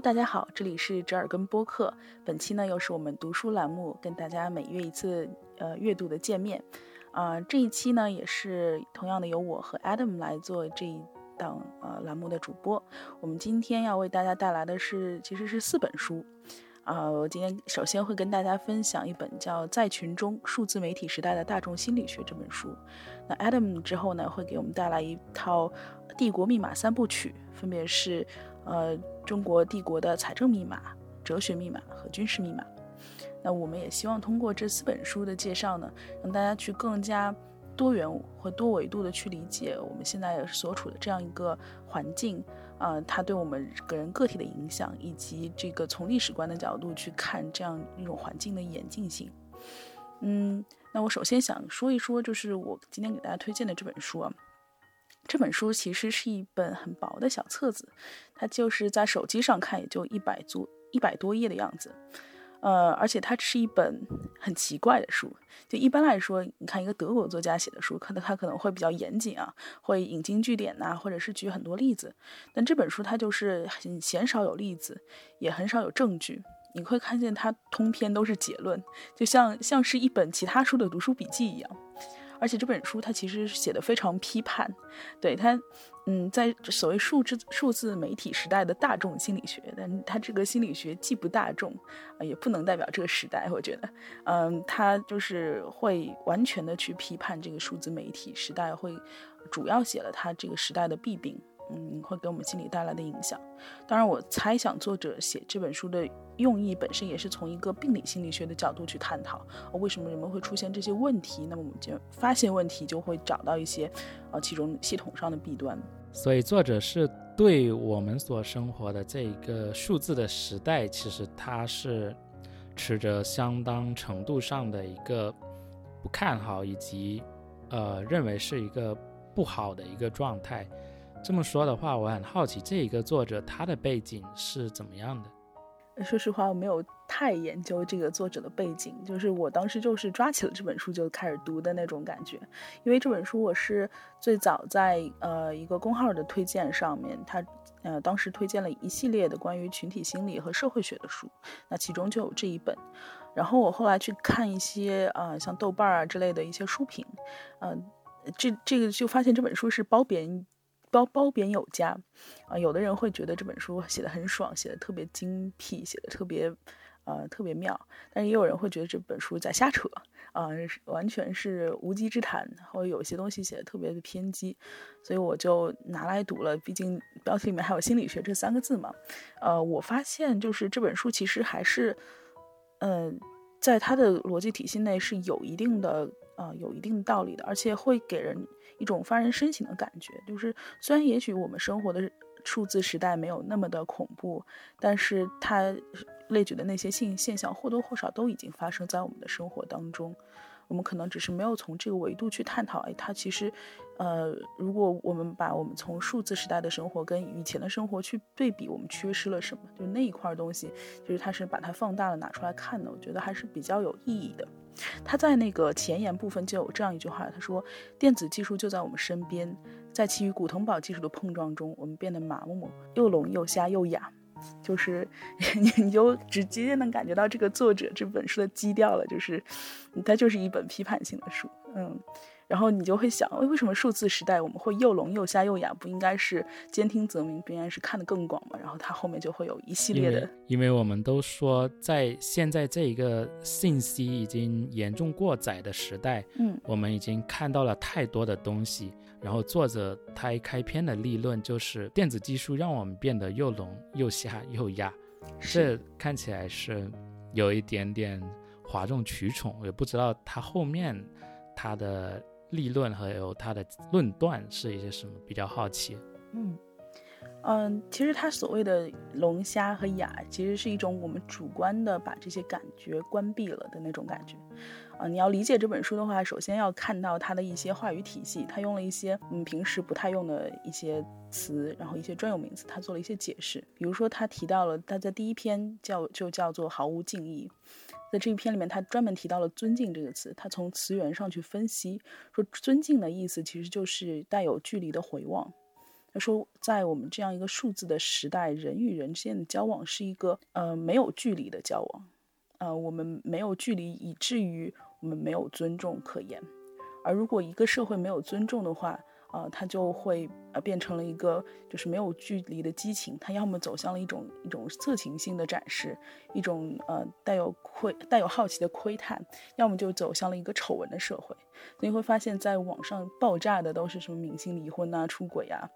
大家好，这里是折耳根播客。本期呢，又是我们读书栏目，跟大家每月一次呃阅读的见面。啊，这一期呢，也是同样的由我和 Adam 来做这一档呃栏目的主播。我们今天要为大家带来的是，其实是四本书。啊，我今天首先会跟大家分享一本叫《在群中：数字媒体时代的大众心理学》这本书。那 Adam 之后呢，会给我们带来一套帝国密码三部曲，分别是呃中国帝国的财政密码、哲学密码和军事密码。那我们也希望通过这四本书的介绍呢，让大家去更加多元或多维度的去理解我们现在所处的这样一个环境，啊，它对我们个人个体的影响，以及这个从历史观的角度去看这样一种环境的演进性。嗯，那我首先想说一说，就是我今天给大家推荐的这本书啊，这本书其实是一本很薄的小册子，它就是在手机上看也就一百多一百多页的样子。呃，而且它是一本很奇怪的书。就一般来说，你看一个德国作家写的书，可能他可能会比较严谨啊，会引经据典呐，或者是举很多例子。但这本书它就是很鲜少有例子，也很少有证据。你会看见它通篇都是结论，就像像是一本其他书的读书笔记一样。而且这本书它其实写的非常批判，对它。嗯，在所谓数字数字媒体时代的大众心理学，但它这个心理学既不大众，啊，也不能代表这个时代。我觉得，嗯，它就是会完全的去批判这个数字媒体时代，会主要写了它这个时代的弊病。嗯，会给我们心理带来的影响。当然，我猜想作者写这本书的用意本身也是从一个病理心理学的角度去探讨，为什么人们会出现这些问题。那么，我们就发现问题，就会找到一些，呃，其中系统上的弊端。所以，作者是对我们所生活的这一个数字的时代，其实他是持着相当程度上的一个不看好，以及呃，认为是一个不好的一个状态。这么说的话，我很好奇这一个作者他的背景是怎么样的。说实话，我没有太研究这个作者的背景，就是我当时就是抓起了这本书就开始读的那种感觉。因为这本书我是最早在呃一个公号的推荐上面，他呃当时推荐了一系列的关于群体心理和社会学的书，那其中就有这一本。然后我后来去看一些啊像豆瓣啊之类的一些书评，嗯，这这个就发现这本书是褒贬。褒褒贬有加，啊，有的人会觉得这本书写的很爽，写的特别精辟，写的特别，呃，特别妙。但是也有人会觉得这本书在瞎扯，啊，完全是无稽之谈，或者有些东西写的特别的偏激。所以我就拿来读了，毕竟标题里面还有心理学这三个字嘛。呃，我发现就是这本书其实还是，嗯，在它的逻辑体系内是有一定的，呃，有一定道理的，而且会给人。一种发人深省的感觉，就是虽然也许我们生活的数字时代没有那么的恐怖，但是它列举的那些现现象或多或少都已经发生在我们的生活当中。我们可能只是没有从这个维度去探讨，哎，它其实，呃，如果我们把我们从数字时代的生活跟以前的生活去对比，我们缺失了什么？就是那一块东西，就是它是把它放大了拿出来看的，我觉得还是比较有意义的。他在那个前言部分就有这样一句话，他说：“电子技术就在我们身边，在其与古腾堡技术的碰撞中，我们变得麻木，又聋又瞎又哑。”就是 你就直接能感觉到这个作者这本书的基调了，就是它就是一本批判性的书，嗯。然后你就会想，为为什么数字时代我们会又聋又瞎又哑？不应该是兼听则明，不应该是看得更广吗？然后它后面就会有一系列的，因为我们都说，在现在这一个信息已经严重过载的时代，嗯，我们已经看到了太多的东西。然后作者他一开篇的立论就是电子技术让我们变得又聋又瞎又哑，这看起来是有一点点哗众取宠。也不知道他后面他的。立论还有他的论断是一些什么？比较好奇。嗯嗯，其实他所谓的龙虾和雅，其实是一种我们主观的把这些感觉关闭了的那种感觉。啊，你要理解这本书的话，首先要看到它的一些话语体系，他用了一些嗯平时不太用的一些词，然后一些专有名词，他做了一些解释。比如说，他提到了他在第一篇叫就叫做毫无敬意。在这一篇里面，他专门提到了“尊敬”这个词。他从词源上去分析，说“尊敬”的意思其实就是带有距离的回望。他说，在我们这样一个数字的时代，人与人之间的交往是一个呃没有距离的交往，呃，我们没有距离，以至于我们没有尊重可言。而如果一个社会没有尊重的话，呃，它就会呃变成了一个就是没有距离的激情，它要么走向了一种一种色情性的展示，一种呃带有窥带有好奇的窥探，要么就走向了一个丑闻的社会。所以会发现，在网上爆炸的都是什么明星离婚啊、出轨啊，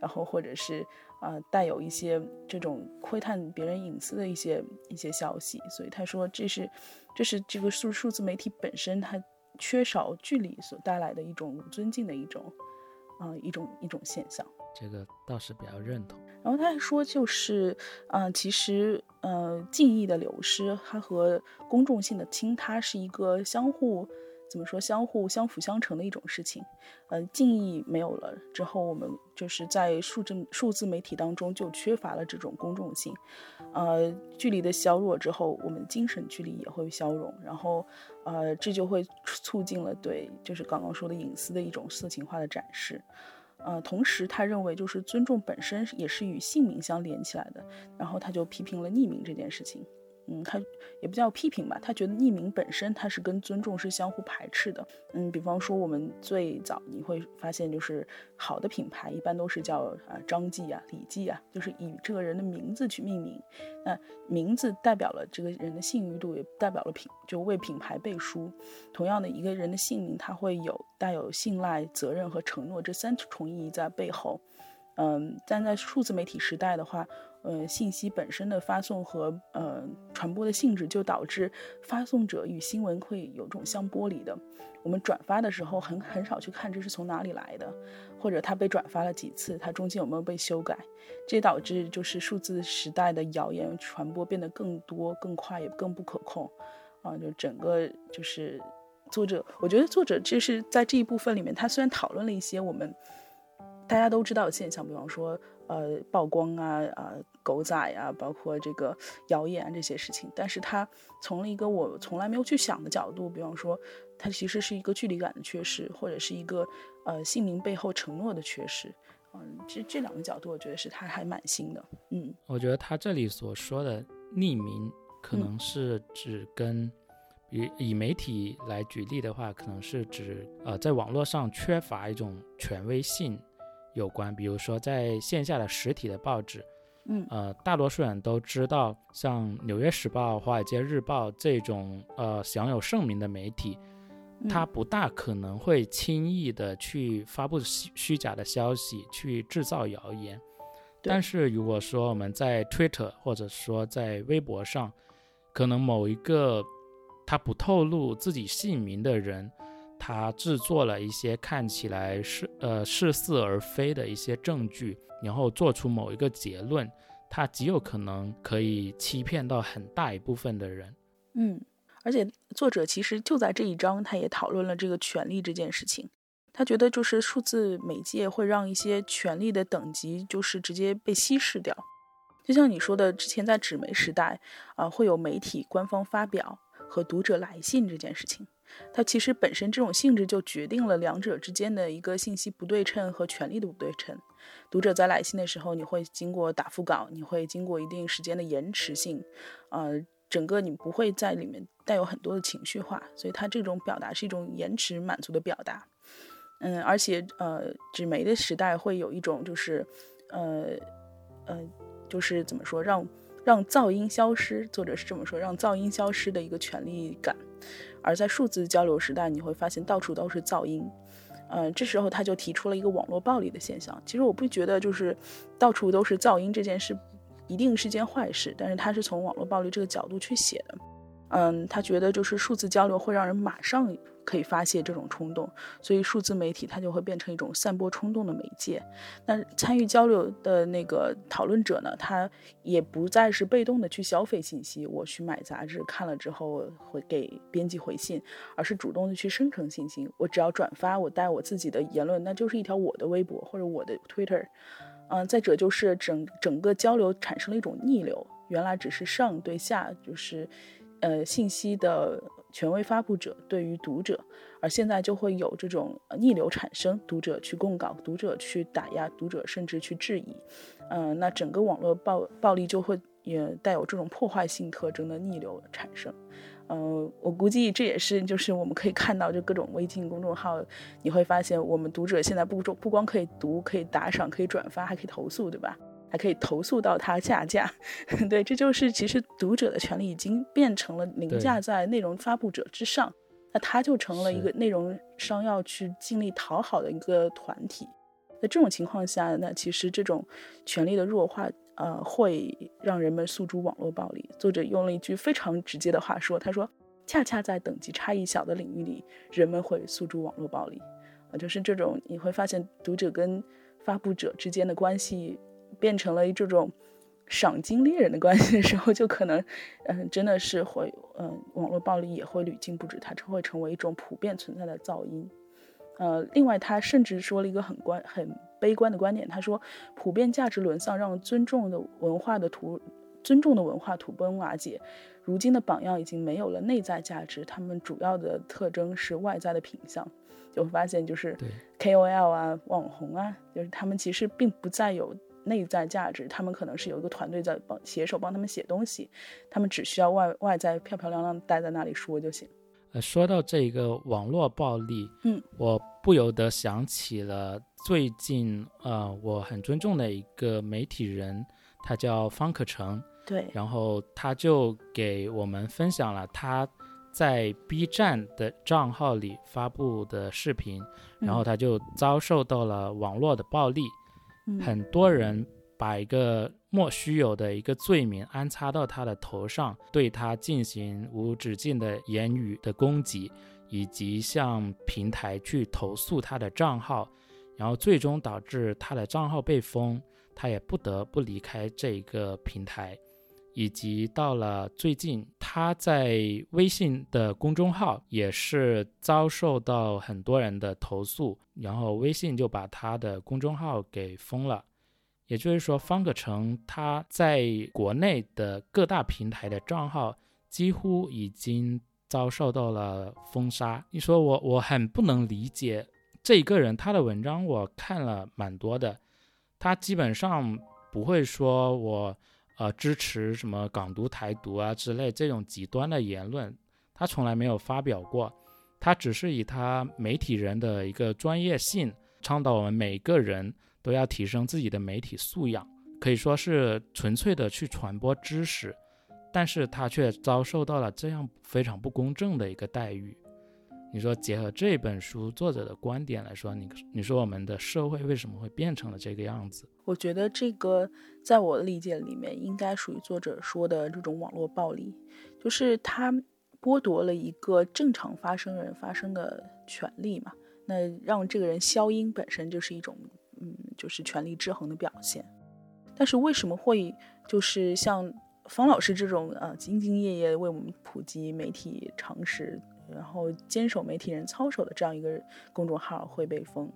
然后或者是啊带有一些这种窥探别人隐私的一些一些消息。所以他说，这是这是这个数数字媒体本身它缺少距离所带来的一种尊敬的一种。啊，一种一种现象，这个倒是比较认同。然后他还说，就是，嗯，其实，呃，敬意的流失，它和公众性的倾塌是一个相互。怎么说，相互相辅相成的一种事情，呃，敬意没有了之后，我们就是在数字数字媒体当中就缺乏了这种公众性，呃，距离的削弱之后，我们精神距离也会消融，然后，呃，这就会促进了对就是刚刚说的隐私的一种色情化的展示，呃，同时他认为就是尊重本身也是与姓名相连起来的，然后他就批评了匿名这件事情。嗯，他也不叫批评吧，他觉得匿名本身它是跟尊重是相互排斥的。嗯，比方说我们最早你会发现，就是好的品牌一般都是叫啊张记啊、李记啊，就是以这个人的名字去命名。那名字代表了这个人的信誉度，也代表了品就为品牌背书。同样的一个人的姓名，他会有带有信赖、责任和承诺这三重意义在背后。嗯，但在数字媒体时代的话。呃，信息本身的发送和呃传播的性质，就导致发送者与新闻会有种相剥离的。我们转发的时候，很很少去看这是从哪里来的，或者它被转发了几次，它中间有没有被修改，这导致就是数字时代的谣言传播变得更多、更快，也更不可控。啊，就整个就是作者，我觉得作者就是在这一部分里面，他虽然讨论了一些我们大家都知道的现象，比方说。呃，曝光啊啊，狗仔啊，包括这个谣言这些事情，但是他从了一个我从来没有去想的角度，比方说，它其实是一个距离感的缺失，或者是一个呃姓名背后承诺的缺失，嗯，这这两个角度，我觉得是他还蛮新的，嗯，我觉得他这里所说的匿名，可能是指跟，以以媒体来举例的话，可能是指呃，在网络上缺乏一种权威性。有关，比如说在线下的实体的报纸，嗯，呃，大多数人都知道，像《纽约时报》《华尔街日报》这种呃享有盛名的媒体，它不大可能会轻易的去发布虚虚假的消息，去制造谣言。但是如果说我们在 Twitter 或者说在微博上，可能某一个他不透露自己姓名的人。他制作了一些看起来是呃似是而非的一些证据，然后做出某一个结论，他极有可能可以欺骗到很大一部分的人。嗯，而且作者其实就在这一章，他也讨论了这个权利这件事情。他觉得就是数字媒介会让一些权利的等级就是直接被稀释掉，就像你说的，之前在纸媒时代啊，会有媒体官方发表和读者来信这件事情。它其实本身这种性质就决定了两者之间的一个信息不对称和权力的不对称。读者在来信的时候，你会经过打副稿，你会经过一定时间的延迟性，呃，整个你不会在里面带有很多的情绪化，所以它这种表达是一种延迟满足的表达。嗯，而且呃，纸媒的时代会有一种就是，呃呃，就是怎么说，让让噪音消失，作者是这么说，让噪音消失的一个权利感。而在数字交流时代，你会发现到处都是噪音，嗯，这时候他就提出了一个网络暴力的现象。其实我不觉得就是到处都是噪音这件事一定是件坏事，但是他是从网络暴力这个角度去写的，嗯，他觉得就是数字交流会让人马上。可以发泄这种冲动，所以数字媒体它就会变成一种散播冲动的媒介。那参与交流的那个讨论者呢，他也不再是被动的去消费信息，我去买杂志看了之后会给编辑回信，而是主动的去生成信息。我只要转发，我带我自己的言论，那就是一条我的微博或者我的 Twitter。嗯，再者就是整整个交流产生了一种逆流，原来只是上对下，就是呃信息的。权威发布者对于读者，而现在就会有这种逆流产生，读者去供稿，读者去打压，读者甚至去质疑，嗯，那整个网络暴暴力就会也带有这种破坏性特征的逆流产生，嗯，我估计这也是就是我们可以看到，就各种微信公众号，你会发现我们读者现在不不光可以读，可以打赏，可以转发，还可以投诉，对吧？还可以投诉到他下架，对，这就是其实读者的权利已经变成了凌驾在内容发布者之上，那他就成了一个内容商要去尽力讨好的一个团体。在这种情况下，那其实这种权力的弱化，呃，会让人们诉诸网络暴力。作者用了一句非常直接的话说：“他说，恰恰在等级差异小的领域里，人们会诉诸网络暴力。”啊，就是这种你会发现读者跟发布者之间的关系。变成了这种赏金猎人的关系的时候，就可能，嗯，真的是会，嗯，网络暴力也会屡禁不止，它会成为一种普遍存在的噪音。呃，另外，他甚至说了一个很关、很悲观的观点，他说，普遍价值沦丧，让尊重的文化的土、尊重的文化土崩瓦解。如今的榜样已经没有了内在价值，他们主要的特征是外在的品相。就会发现，就是 KOL 啊、网红啊，就是他们其实并不再有。内在价值，他们可能是有一个团队在帮携手帮他们写东西，他们只需要外外在漂漂亮亮待在那里说就行。呃，说到这个网络暴力，嗯，我不由得想起了最近呃我很尊重的一个媒体人，他叫方可成，对，然后他就给我们分享了他在 B 站的账号里发布的视频，然后他就遭受到了网络的暴力。很多人把一个莫须有的一个罪名安插到他的头上，对他进行无止境的言语的攻击，以及向平台去投诉他的账号，然后最终导致他的账号被封，他也不得不离开这一个平台，以及到了最近，他在微信的公众号也是遭受到很多人的投诉。然后微信就把他的公众号给封了，也就是说，方可成他在国内的各大平台的账号几乎已经遭受到了封杀。你说我我很不能理解这一个人，他的文章我看了蛮多的，他基本上不会说我呃支持什么港独、台独啊之类这种极端的言论，他从来没有发表过。他只是以他媒体人的一个专业性，倡导我们每个人都要提升自己的媒体素养，可以说是纯粹的去传播知识，但是他却遭受到了这样非常不公正的一个待遇。你说结合这本书作者的观点来说，你你说我们的社会为什么会变成了这个样子？我觉得这个在我的理解里面，应该属于作者说的这种网络暴力，就是他。剥夺了一个正常发声人发声的权利嘛？那让这个人消音本身就是一种，嗯，就是权力制衡的表现。但是为什么会就是像方老师这种呃兢兢业业为我们普及媒体常识，然后坚守媒体人操守的这样一个公众号会被封？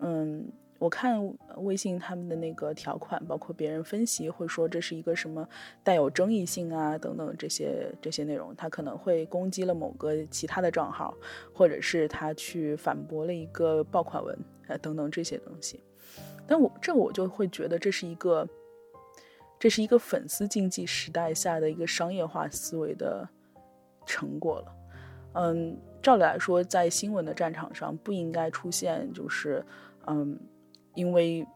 嗯。我看微信他们的那个条款，包括别人分析会说这是一个什么带有争议性啊等等这些这些内容，他可能会攻击了某个其他的账号，或者是他去反驳了一个爆款文啊等等这些东西。但我这我就会觉得这是一个这是一个粉丝经济时代下的一个商业化思维的成果了。嗯，照理来说，在新闻的战场上不应该出现就是嗯。因为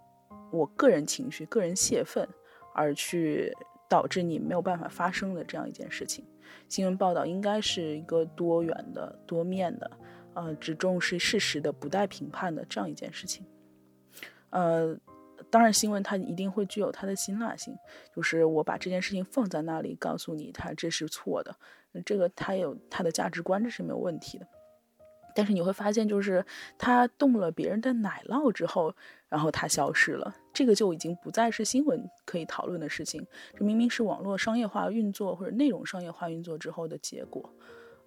我个人情绪、个人泄愤而去导致你没有办法发声的这样一件事情，新闻报道应该是一个多元的、多面的，呃，只重视事实的、不带评判的这样一件事情。呃，当然，新闻它一定会具有它的辛辣性，就是我把这件事情放在那里，告诉你它这是错的，这个他有他的价值观，这是没有问题的。但是你会发现，就是他动了别人的奶酪之后，然后他消失了，这个就已经不再是新闻可以讨论的事情。这明明是网络商业化运作或者内容商业化运作之后的结果。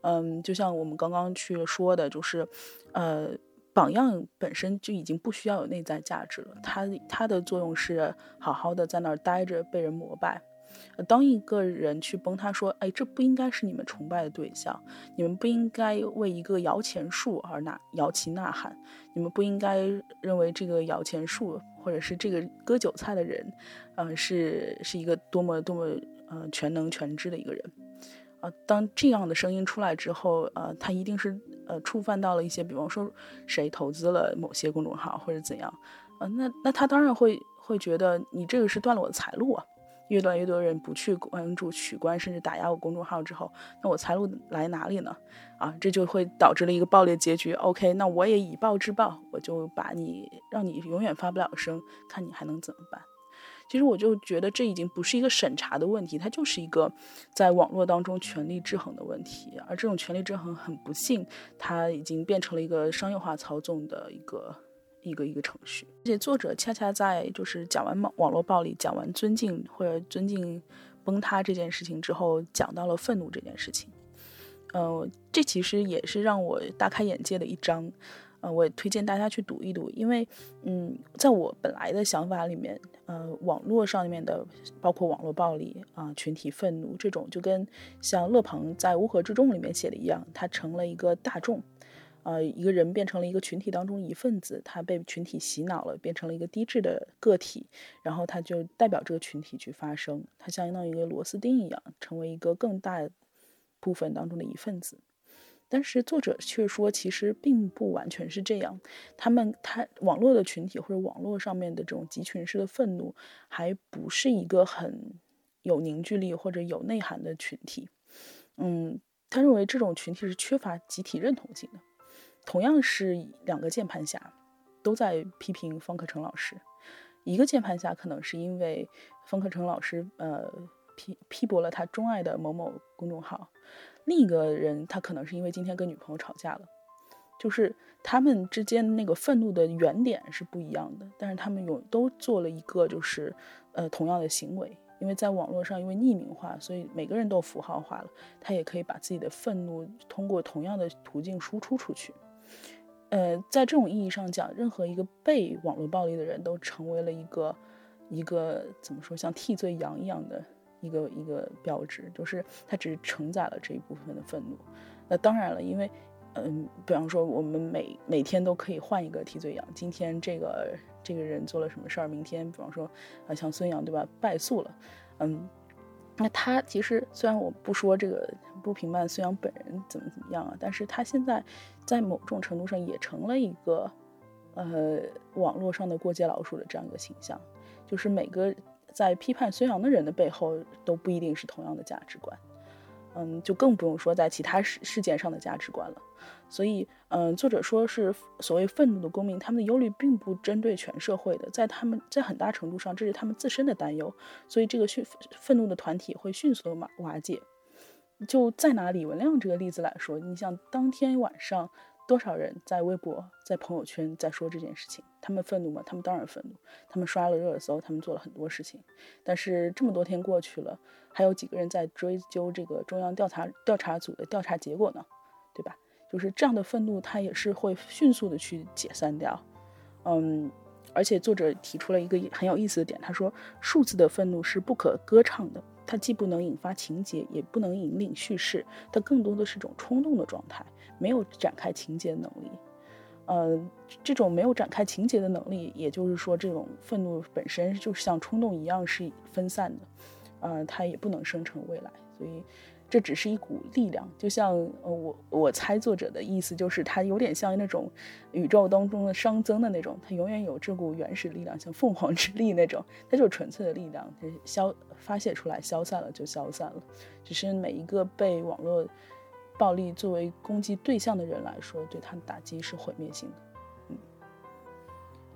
嗯，就像我们刚刚去说的，就是，呃，榜样本身就已经不需要有内在价值了，它它的作用是好好的在那儿待着，被人膜拜。呃当一个人去崩塌说，哎，这不应该是你们崇拜的对象，你们不应该为一个摇钱树而呐摇旗呐喊，你们不应该认为这个摇钱树或者是这个割韭菜的人，呃，是是一个多么多么呃全能全知的一个人，啊，当这样的声音出来之后，呃，他一定是呃触犯到了一些，比方说谁投资了某些公众号或者怎样，呃，那那他当然会会觉得你这个是断了我的财路啊。越来越多人不去关注、取关，甚至打压我公众号之后，那我财路来哪里呢？啊，这就会导致了一个暴烈结局。OK，那我也以暴制暴，我就把你让你永远发不了声，看你还能怎么办？其实我就觉得这已经不是一个审查的问题，它就是一个在网络当中权力制衡的问题。而这种权力制衡很不幸，它已经变成了一个商业化操纵的一个。一个一个程序，而且作者恰恰在就是讲完网网络暴力、讲完尊敬或者尊敬崩塌这件事情之后，讲到了愤怒这件事情。呃，这其实也是让我大开眼界的一章。呃，我也推荐大家去读一读，因为嗯，在我本来的想法里面，呃，网络上面的包括网络暴力啊、群体愤怒这种，就跟像勒庞在《乌合之众》里面写的一样，它成了一个大众。呃，一个人变成了一个群体当中一份子，他被群体洗脑了，变成了一个低质的个体，然后他就代表这个群体去发声，他相当于一个螺丝钉一样，成为一个更大部分当中的一份子。但是作者却说，其实并不完全是这样，他们他网络的群体或者网络上面的这种集群式的愤怒，还不是一个很有凝聚力或者有内涵的群体。嗯，他认为这种群体是缺乏集体认同性的。同样是两个键盘侠，都在批评方克成老师。一个键盘侠可能是因为方克成老师呃批批驳了他钟爱的某某公众号，另一个人他可能是因为今天跟女朋友吵架了。就是他们之间那个愤怒的原点是不一样的，但是他们有都做了一个就是呃同样的行为。因为在网络上，因为匿名化，所以每个人都符号化了，他也可以把自己的愤怒通过同样的途径输出出去。呃，在这种意义上讲，任何一个被网络暴力的人都成为了一个一个怎么说，像替罪羊一样的一个一个标志，就是他只是承载了这一部分的愤怒。那当然了，因为嗯，比方说我们每每天都可以换一个替罪羊，今天这个这个人做了什么事儿，明天比方说啊，像孙杨对吧，败诉了，嗯。那他其实虽然我不说这个不评判孙杨本人怎么怎么样啊，但是他现在在某种程度上也成了一个呃网络上的过街老鼠的这样一个形象，就是每个在批判孙杨的人的背后都不一定是同样的价值观。嗯，就更不用说在其他事事件上的价值观了。所以，嗯，作者说是所谓愤怒的公民，他们的忧虑并不针对全社会的，在他们在很大程度上，这是他们自身的担忧。所以，这个迅愤怒的团体会迅速瓦瓦解。就再拿李文亮这个例子来说，你像当天晚上。多少人在微博、在朋友圈在说这件事情？他们愤怒吗？他们当然愤怒。他们刷了热搜，他们做了很多事情。但是这么多天过去了，还有几个人在追究这个中央调查调查组的调查结果呢？对吧？就是这样的愤怒，它也是会迅速的去解散掉。嗯，而且作者提出了一个很有意思的点，他说数字的愤怒是不可歌唱的，它既不能引发情节，也不能引领叙事，它更多的是种冲动的状态。没有展开情节的能力，呃，这种没有展开情节的能力，也就是说，这种愤怒本身就像冲动一样是分散的，呃，它也不能生成未来，所以这只是一股力量，就像呃，我我猜作者的意思就是，它有点像那种宇宙当中的熵增的那种，它永远有这股原始力量，像凤凰之力那种，它就是纯粹的力量，它消发泄出来，消散了就消散了，只是每一个被网络。暴力作为攻击对象的人来说，对他的打击是毁灭性的。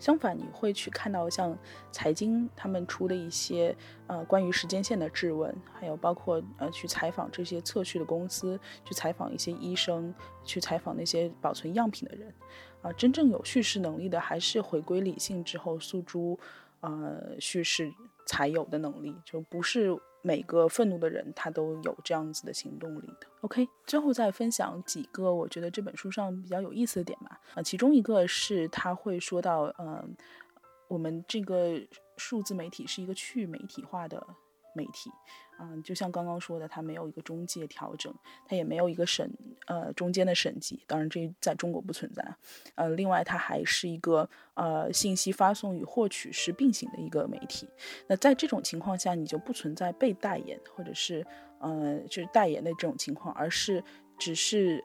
相反，你会去看到像财经他们出的一些呃关于时间线的质问，还有包括呃去采访这些测序的公司，去采访一些医生，去采访那些保存样品的人，啊，真正有叙事能力的，还是回归理性之后诉诸呃叙事才有的能力，就不是。每个愤怒的人，他都有这样子的行动力的。OK，最后再分享几个我觉得这本书上比较有意思的点吧。啊，其中一个是他会说到，嗯，我们这个数字媒体是一个去媒体化的媒体。嗯，就像刚刚说的，它没有一个中介调整，它也没有一个审呃中间的审计，当然这在中国不存在。呃，另外它还是一个呃信息发送与获取是并行的一个媒体。那在这种情况下，你就不存在被代言或者是呃就是代言的这种情况，而是只是。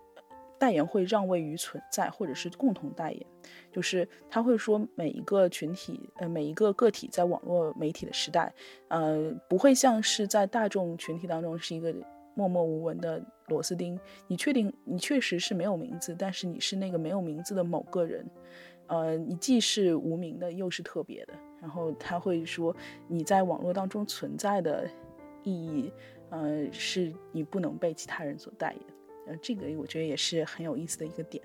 代言会让位于存在，或者是共同代言，就是他会说每一个群体，呃，每一个个体在网络媒体的时代，呃，不会像是在大众群体当中是一个默默无闻的螺丝钉。你确定你确实是没有名字，但是你是那个没有名字的某个人，呃，你既是无名的，又是特别的。然后他会说你在网络当中存在的意义，呃，是你不能被其他人所代言。呃，这个我觉得也是很有意思的一个点。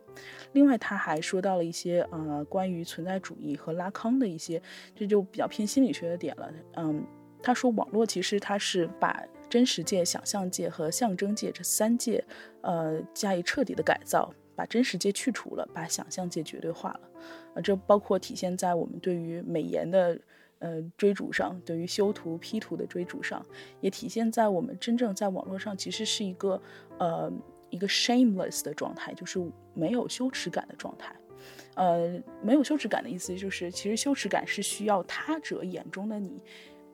另外，他还说到了一些呃关于存在主义和拉康的一些，这就比较偏心理学的点了。嗯，他说网络其实它是把真实界、想象界和象征界这三界，呃加以彻底的改造，把真实界去除了，把想象界绝对化了。啊，这包括体现在我们对于美颜的呃追逐上，对于修图 P 图的追逐上，也体现在我们真正在网络上其实是一个呃。一个 shameless 的状态，就是没有羞耻感的状态。呃，没有羞耻感的意思就是，其实羞耻感是需要他者眼中的你。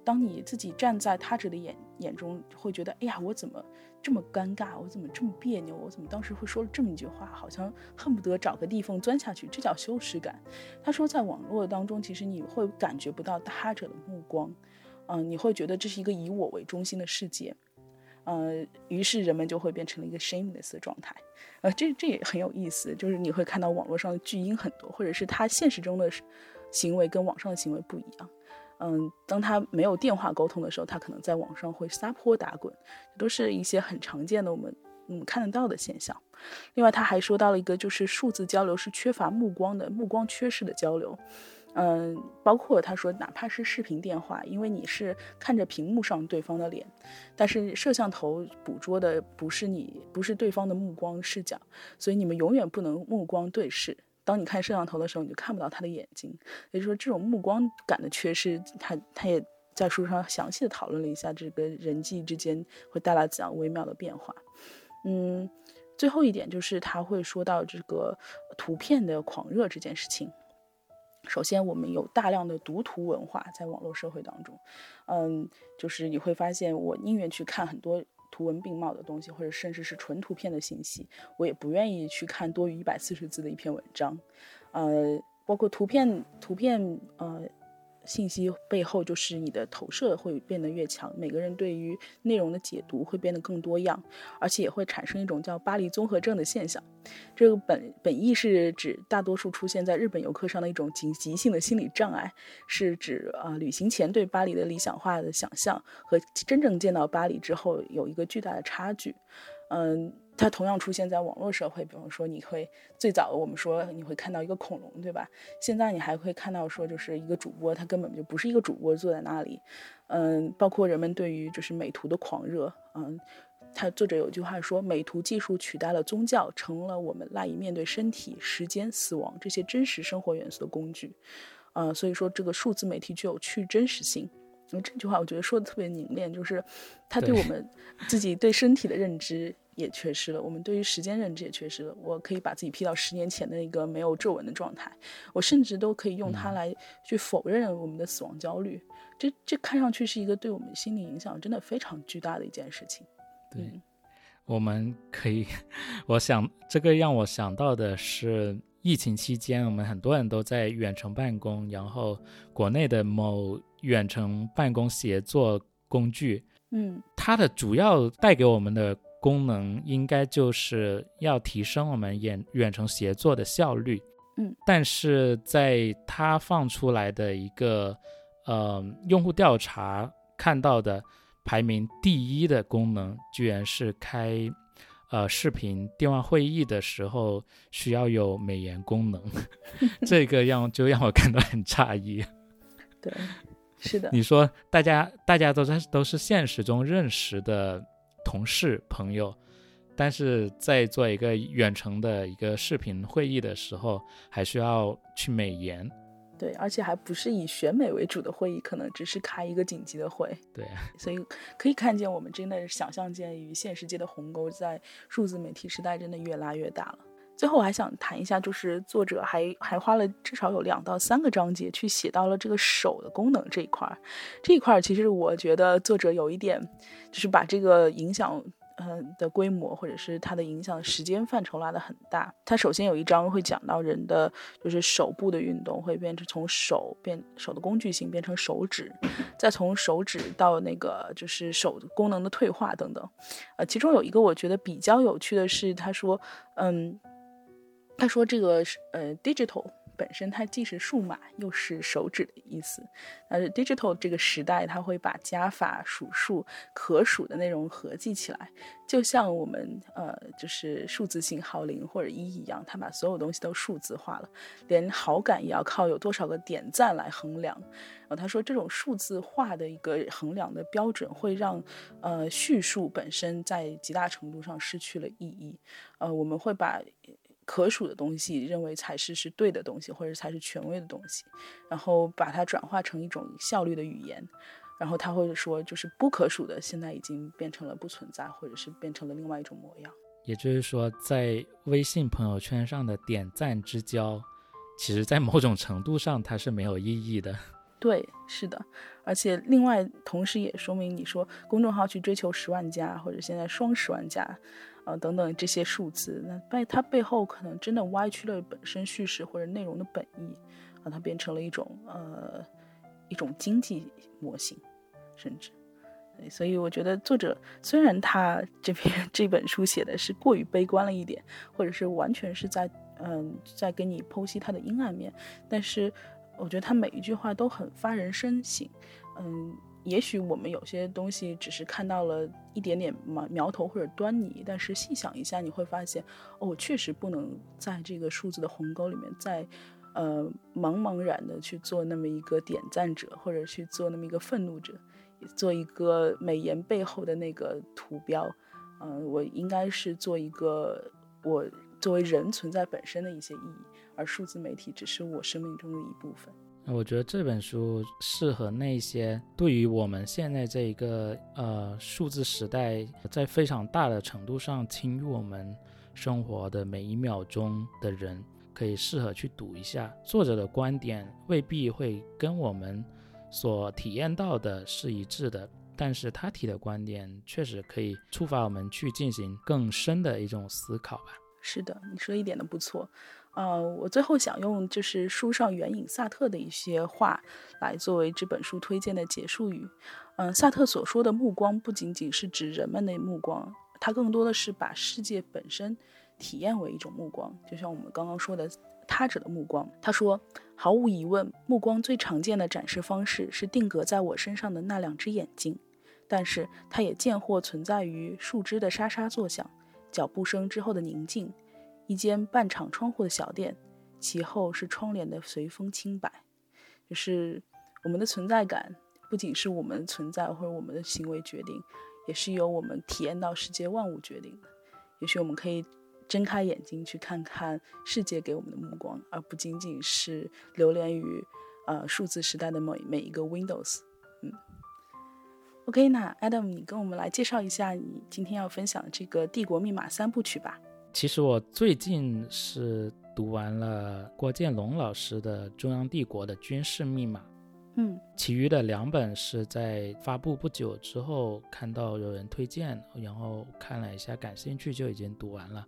当你自己站在他者的眼眼中，会觉得，哎呀，我怎么这么尴尬？我怎么这么别扭？我怎么当时会说了这么一句话？好像恨不得找个地缝钻下去。这叫羞耻感。他说，在网络当中，其实你会感觉不到他者的目光。嗯，你会觉得这是一个以我为中心的世界。呃，于是人们就会变成了一个 shameless 的状态，呃，这这也很有意思，就是你会看到网络上的巨婴很多，或者是他现实中的行为跟网上的行为不一样。嗯，当他没有电话沟通的时候，他可能在网上会撒泼打滚，这都是一些很常见的我们嗯看得到的现象。另外，他还说到了一个，就是数字交流是缺乏目光的，目光缺失的交流。嗯，包括他说，哪怕是视频电话，因为你是看着屏幕上对方的脸，但是摄像头捕捉的不是你，不是对方的目光视角，所以你们永远不能目光对视。当你看摄像头的时候，你就看不到他的眼睛。也就是说，这种目光感的缺失，他他也在书上详细的讨论了一下，这个人际之间会带来怎样微妙的变化。嗯，最后一点就是他会说到这个图片的狂热这件事情。首先，我们有大量的读图文化在网络社会当中，嗯，就是你会发现，我宁愿去看很多图文并茂的东西，或者甚至是纯图片的信息，我也不愿意去看多于一百四十字的一篇文章，呃，包括图片，图片，呃。信息背后就是你的投射会变得越强，每个人对于内容的解读会变得更多样，而且也会产生一种叫巴黎综合症的现象。这个本本意是指大多数出现在日本游客上的一种急急性的心理障碍，是指啊旅行前对巴黎的理想化的想象和真正见到巴黎之后有一个巨大的差距。嗯。它同样出现在网络社会，比方说，你会最早我们说你会看到一个恐龙，对吧？现在你还会看到说，就是一个主播，他根本就不是一个主播坐在那里。嗯，包括人们对于就是美图的狂热，嗯，他作者有句话说，美图技术取代了宗教，成了我们赖以面对身体、时间、死亡这些真实生活元素的工具。呃，所以说这个数字媒体具有去真实性。那这句话我觉得说的特别凝练，就是他对我们自己对身体的认知。也缺失了，我们对于时间认知也缺失了。我可以把自己 P 到十年前的一个没有皱纹的状态，我甚至都可以用它来去否认我们的死亡焦虑。这这看上去是一个对我们心理影响真的非常巨大的一件事情。对，我们可以，我想这个让我想到的是，疫情期间我们很多人都在远程办公，然后国内的某远程办公协作工具，嗯，它的主要带给我们的。功能应该就是要提升我们远远程协作的效率，嗯，但是在它放出来的一个呃用户调查看到的排名第一的功能，居然是开呃视频电话会议的时候需要有美颜功能，这个让就让我感到很诧异。对，是的，你说大家大家都在都是现实中认识的。同事朋友，但是在做一个远程的一个视频会议的时候，还需要去美颜，对，而且还不是以选美为主的会议，可能只是开一个紧急的会。对，所以可以看见，我们真的想象界与现实界的鸿沟，在数字媒体时代真的越拉越大了。最后，我还想谈一下，就是作者还还花了至少有两到三个章节去写到了这个手的功能这一块儿。这一块儿其实我觉得作者有一点，就是把这个影响。嗯的规模，或者是它的影响时间范畴拉得很大。它首先有一章会讲到人的就是手部的运动会变成从手变手的工具性变成手指，再从手指到那个就是手功能的退化等等。呃，其中有一个我觉得比较有趣的是，他说，嗯，他说这个是呃 digital。本身它既是数码又是手指的意思，呃，digital 这个时代，它会把加法、数数、可数的内容合计起来，就像我们呃，就是数字信号零或者一一样，它把所有东西都数字化了，连好感也要靠有多少个点赞来衡量。然后他说，这种数字化的一个衡量的标准，会让呃叙述本身在极大程度上失去了意义。呃，我们会把。可数的东西认为才是是对的东西，或者才是权威的东西，然后把它转化成一种效率的语言，然后他会说，就是不可数的现在已经变成了不存在，或者是变成了另外一种模样。也就是说，在微信朋友圈上的点赞之交，其实在某种程度上它是没有意义的。对，是的，而且另外同时也说明，你说公众号去追求十万加，或者现在双十万加。啊，等等这些数字，那背它背后可能真的歪曲了本身叙事或者内容的本意，啊，它变成了一种呃一种经济模型，甚至，所以我觉得作者虽然他这篇这本书写的是过于悲观了一点，或者是完全是在嗯在给你剖析他的阴暗面，但是我觉得他每一句话都很发人深省，嗯。也许我们有些东西只是看到了一点点苗苗头或者端倪，但是细想一下，你会发现，哦，我确实不能在这个数字的鸿沟里面，再，呃，茫茫然的去做那么一个点赞者，或者去做那么一个愤怒者，做一个美颜背后的那个图标，嗯，我应该是做一个我作为人存在本身的一些意义，而数字媒体只是我生命中的一部分。我觉得这本书适合那些对于我们现在这一个呃数字时代，在非常大的程度上侵入我们生活的每一秒钟的人，可以适合去读一下。作者的观点未必会跟我们所体验到的是一致的，但是他提的观点确实可以触发我们去进行更深的一种思考吧。是的，你说一点都不错。呃，我最后想用就是书上援引萨特的一些话来作为这本书推荐的结束语。嗯，萨特所说的目光不仅仅是指人们的目光，他更多的是把世界本身体验为一种目光，就像我们刚刚说的他者的目光。他说，毫无疑问，目光最常见的展示方式是定格在我身上的那两只眼睛，但是它也见或存在于树枝的沙沙作响、脚步声之后的宁静。一间半敞窗户的小店，其后是窗帘的随风轻摆。就是我们的存在感，不仅是我们存在或者我们的行为决定，也是由我们体验到世界万物决定的。也许我们可以睁开眼睛去看看世界给我们的目光，而不仅仅是流连于呃数字时代的每每一个 Windows。嗯，OK，那 Adam，你跟我们来介绍一下你今天要分享的这个《帝国密码》三部曲吧。其实我最近是读完了郭建龙老师的《中央帝国的军事密码》，嗯，其余的两本是在发布不久之后看到有人推荐，然后看了一下，感兴趣就已经读完了。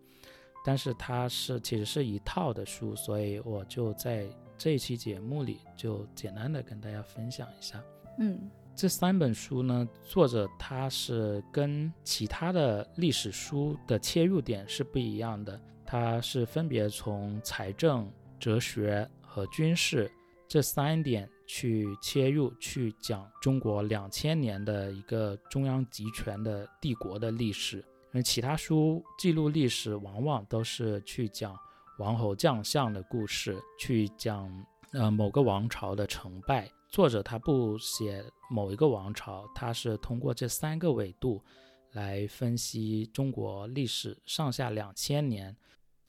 但是它是其实是一套的书，所以我就在这一期节目里就简单的跟大家分享一下，嗯。这三本书呢，作者他是跟其他的历史书的切入点是不一样的，他是分别从财政、哲学和军事这三点去切入，去讲中国两千年的一个中央集权的帝国的历史。因为其他书记录历史，往往都是去讲王侯将相的故事，去讲呃某个王朝的成败。作者他不写某一个王朝，他是通过这三个维度来分析中国历史上下两千年。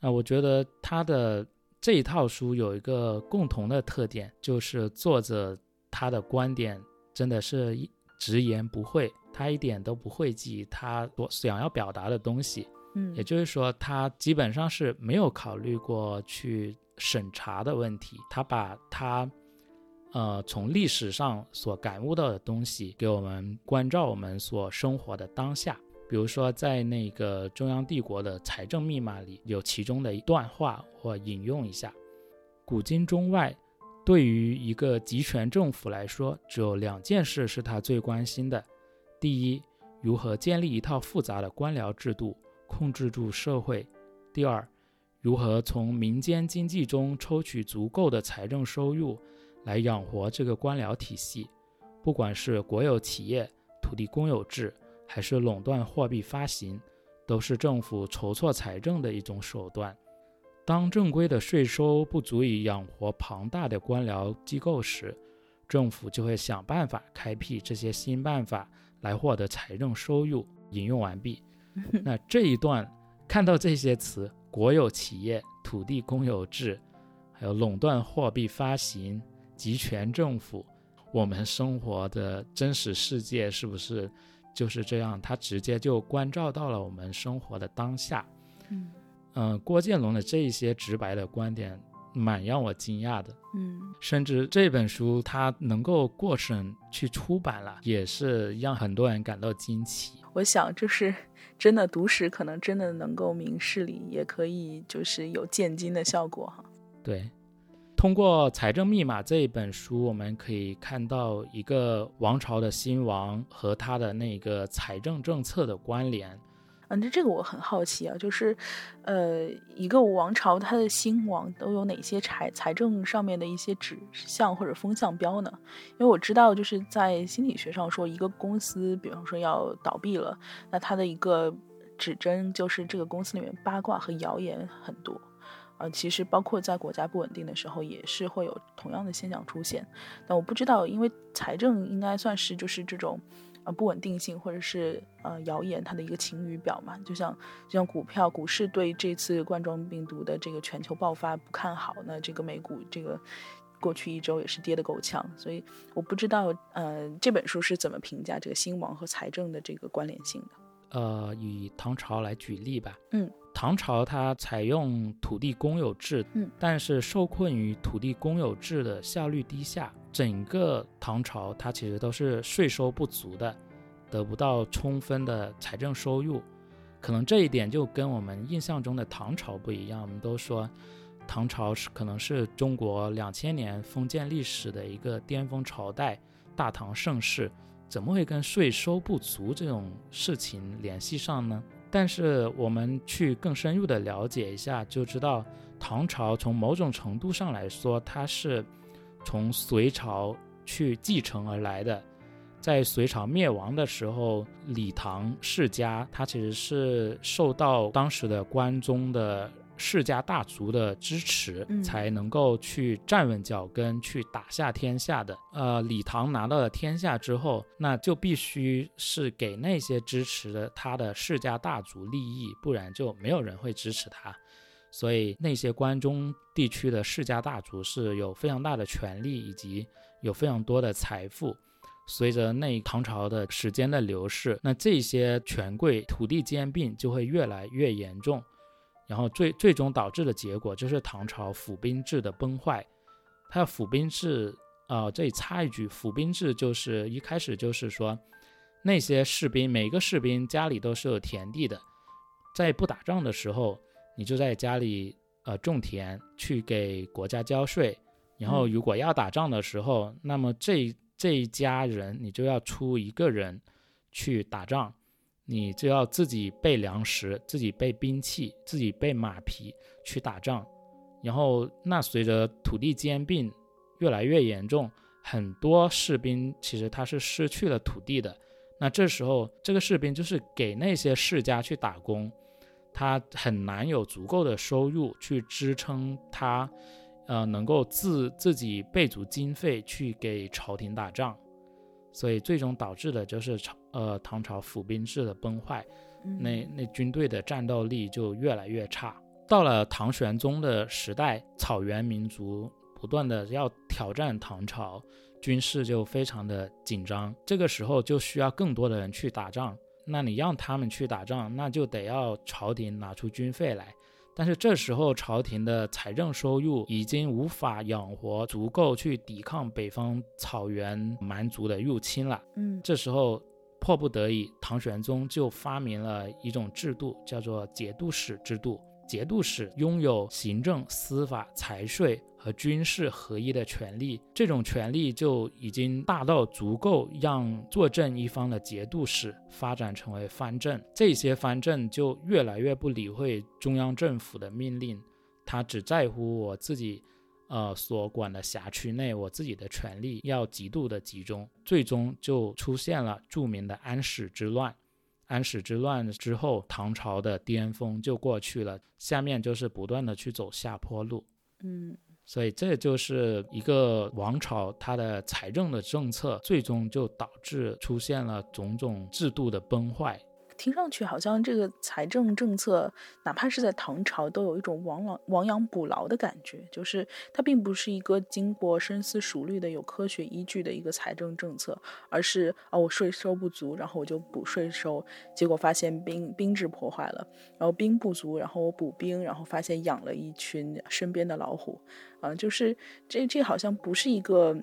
那我觉得他的这一套书有一个共同的特点，就是作者他的观点真的是直言不讳，他一点都不讳忌他所想要表达的东西。嗯，也就是说，他基本上是没有考虑过去审查的问题，他把他呃从历史上所感悟到的东西给我们关照我们所生活的当下。比如说，在那个中央帝国的财政密码里有其中的一段话，我引用一下：古今中外，对于一个集权政府来说，只有两件事是他最关心的。第一，如何建立一套复杂的官僚制度，控制住社会；第二，如何从民间经济中抽取足够的财政收入，来养活这个官僚体系。不管是国有企业、土地公有制。还是垄断货币发行，都是政府筹措财政的一种手段。当正规的税收不足以养活庞大的官僚机构时，政府就会想办法开辟这些新办法来获得财政收入。引用完毕。那这一段看到这些词：国有企业、土地公有制，还有垄断货币发行、集权政府，我们生活的真实世界是不是？就是这样，它直接就关照到了我们生活的当下。嗯嗯，郭建龙的这一些直白的观点，蛮让我惊讶的。嗯，甚至这本书它能够过审去出版了，也是让很多人感到惊奇。我想，就是真的读史，可能真的能够明事理，也可以就是有见金的效果哈。对。通过《财政密码》这一本书，我们可以看到一个王朝的兴亡和它的那个财政政策的关联。嗯，这这个我很好奇啊，就是，呃，一个王朝它的兴亡都有哪些财财政上面的一些指向或者风向标呢？因为我知道，就是在心理学上说，一个公司，比方说要倒闭了，那它的一个指针就是这个公司里面八卦和谣言很多。呃，其实包括在国家不稳定的时候，也是会有同样的现象出现。但我不知道，因为财政应该算是就是这种，呃，不稳定性或者是呃谣言它的一个晴雨表嘛。就像就像股票、股市对这次冠状病毒的这个全球爆发不看好，那这个美股这个过去一周也是跌得够呛。所以我不知道，呃，这本书是怎么评价这个兴亡和财政的这个关联性的。呃，以唐朝来举例吧。嗯。唐朝它采用土地公有制，嗯，但是受困于土地公有制的效率低下，整个唐朝它其实都是税收不足的，得不到充分的财政收入。可能这一点就跟我们印象中的唐朝不一样。我们都说唐朝是可能是中国两千年封建历史的一个巅峰朝代，大唐盛世，怎么会跟税收不足这种事情联系上呢？但是我们去更深入的了解一下，就知道唐朝从某种程度上来说，它是从隋朝去继承而来的。在隋朝灭亡的时候，李唐世家他其实是受到当时的关中的。世家大族的支持，才能够去站稳脚跟，去打下天下的。呃，李唐拿到了天下之后，那就必须是给那些支持的他的世家大族利益，不然就没有人会支持他。所以那些关中地区的世家大族是有非常大的权力，以及有非常多的财富。随着那唐朝的时间的流逝，那这些权贵土地兼并就会越来越严重。然后最最终导致的结果就是唐朝府兵制的崩坏。它的府兵制，呃，这里插一句，府兵制就是一开始就是说，那些士兵每个士兵家里都是有田地的，在不打仗的时候，你就在家里呃种田去给国家交税。然后如果要打仗的时候，那么这这一家人你就要出一个人去打仗。你就要自己备粮食，自己备兵器，自己备马匹去打仗。然后，那随着土地兼并越来越严重，很多士兵其实他是失去了土地的。那这时候，这个士兵就是给那些世家去打工，他很难有足够的收入去支撑他，呃，能够自自己备足经费去给朝廷打仗。所以，最终导致的就是朝。呃，唐朝府兵制的崩坏，那那军队的战斗力就越来越差。到了唐玄宗的时代，草原民族不断的要挑战唐朝，军事就非常的紧张。这个时候就需要更多的人去打仗。那你让他们去打仗，那就得要朝廷拿出军费来。但是这时候朝廷的财政收入已经无法养活足够去抵抗北方草原蛮族的入侵了。嗯，这时候迫不得已，唐玄宗就发明了一种制度，叫做节度使制度。节度使拥有行政、司法、财税和军事合一的权利，这种权利就已经大到足够让坐镇一方的节度使发展成为藩镇。这些藩镇就越来越不理会中央政府的命令，他只在乎我自己，呃所管的辖区内我自己的权利要极度的集中。最终就出现了著名的安史之乱。安史之乱之后，唐朝的巅峰就过去了，下面就是不断的去走下坡路。嗯，所以这就是一个王朝它的财政的政策，最终就导致出现了种种制度的崩坏。听上去好像这个财政政策，哪怕是在唐朝，都有一种亡亡亡羊补牢的感觉，就是它并不是一个经过深思熟虑的、有科学依据的一个财政政策，而是啊，我税收不足，然后我就补税收，结果发现兵兵制破坏了，然后兵不足，然后我补兵，然后发现养了一群身边的老虎，啊，就是这这好像不是一个。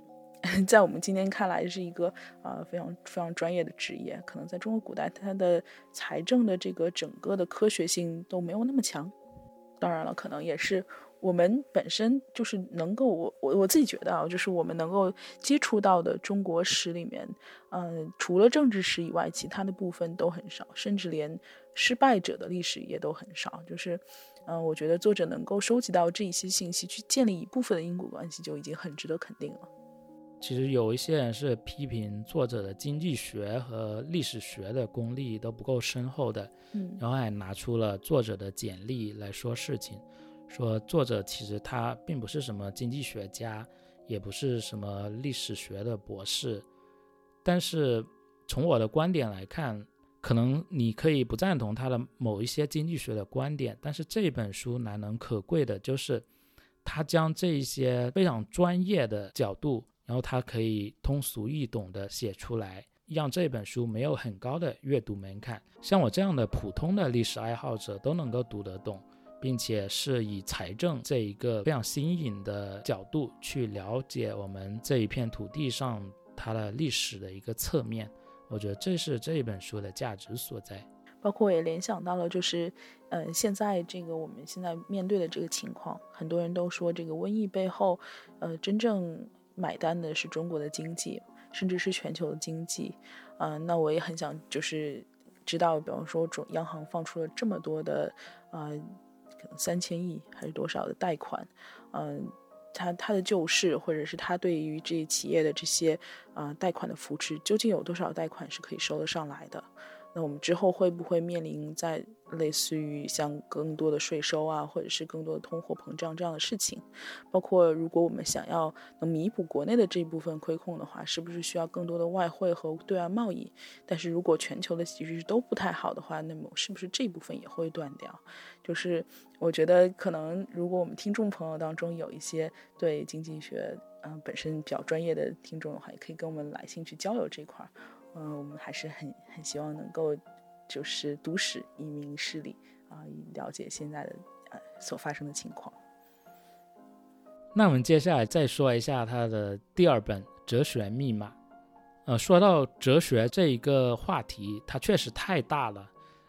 在我们今天看来是一个啊非常非常专业的职业，可能在中国古代它的财政的这个整个的科学性都没有那么强。当然了，可能也是我们本身就是能够我我我自己觉得啊，就是我们能够接触到的中国史里面，嗯，除了政治史以外，其他的部分都很少，甚至连失败者的历史也都很少。就是嗯，我觉得作者能够收集到这一些信息，去建立一部分的因果关系，就已经很值得肯定了。其实有一些人是批评作者的经济学和历史学的功力都不够深厚的，嗯，然后还拿出了作者的简历来说事情，说作者其实他并不是什么经济学家，也不是什么历史学的博士，但是从我的观点来看，可能你可以不赞同他的某一些经济学的观点，但是这本书难能可贵的就是他将这一些非常专业的角度。然后他可以通俗易懂的写出来，让这本书没有很高的阅读门槛，像我这样的普通的历史爱好者都能够读得懂，并且是以财政这一个非常新颖的角度去了解我们这一片土地上它的历史的一个侧面。我觉得这是这一本书的价值所在。包括也联想到了，就是，呃，现在这个我们现在面对的这个情况，很多人都说这个瘟疫背后，呃，真正。买单的是中国的经济，甚至是全球的经济，嗯，那我也很想就是知道，比方说中央行放出了这么多的，呃，可能三千亿还是多少的贷款，嗯，它它的救市或者是它对于这企业的这些啊贷款的扶持，究竟有多少贷款是可以收得上来的？那我们之后会不会面临在类似于像更多的税收啊，或者是更多的通货膨胀这样的事情？包括如果我们想要能弥补国内的这部分亏空的话，是不是需要更多的外汇和对外贸易？但是如果全球的局势都不太好的话，那么是不是这部分也会断掉？就是我觉得可能如果我们听众朋友当中有一些对经济学嗯本身比较专业的听众的话，也可以跟我们来信去交流这块儿。嗯，我们还是很很希望能够，就是读史以明事理啊，以了解现在的呃所发生的情况。那我们接下来再说一下他的第二本《哲学密码》。呃，说到哲学这一个话题，它确实太大了。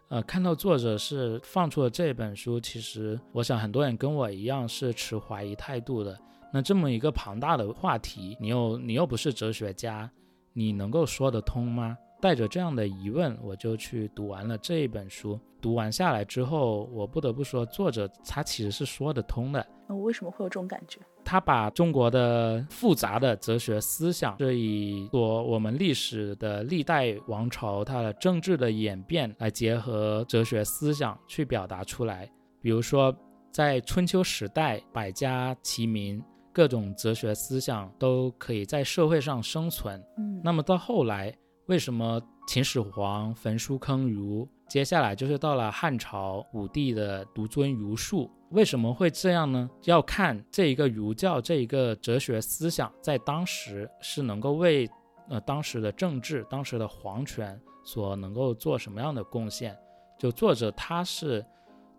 呃，看到作者是放出了这本书，其实我想很多人跟我一样是持怀疑态度的。那这么一个庞大的话题，你又你又不是哲学家。你能够说得通吗？带着这样的疑问，我就去读完了这一本书。读完下来之后，我不得不说，作者他其实是说得通的。那我为什么会有这种感觉？他把中国的复杂的哲学思想，这以说我们历史的历代王朝它的政治的演变来结合哲学思想去表达出来。比如说，在春秋时代，百家齐名。各种哲学思想都可以在社会上生存。嗯，那么到后来，为什么秦始皇焚书坑儒，接下来就是到了汉朝武帝的独尊儒术，为什么会这样呢？要看这一个儒教这一个哲学思想在当时是能够为呃当时的政治、当时的皇权所能够做什么样的贡献。就作者他是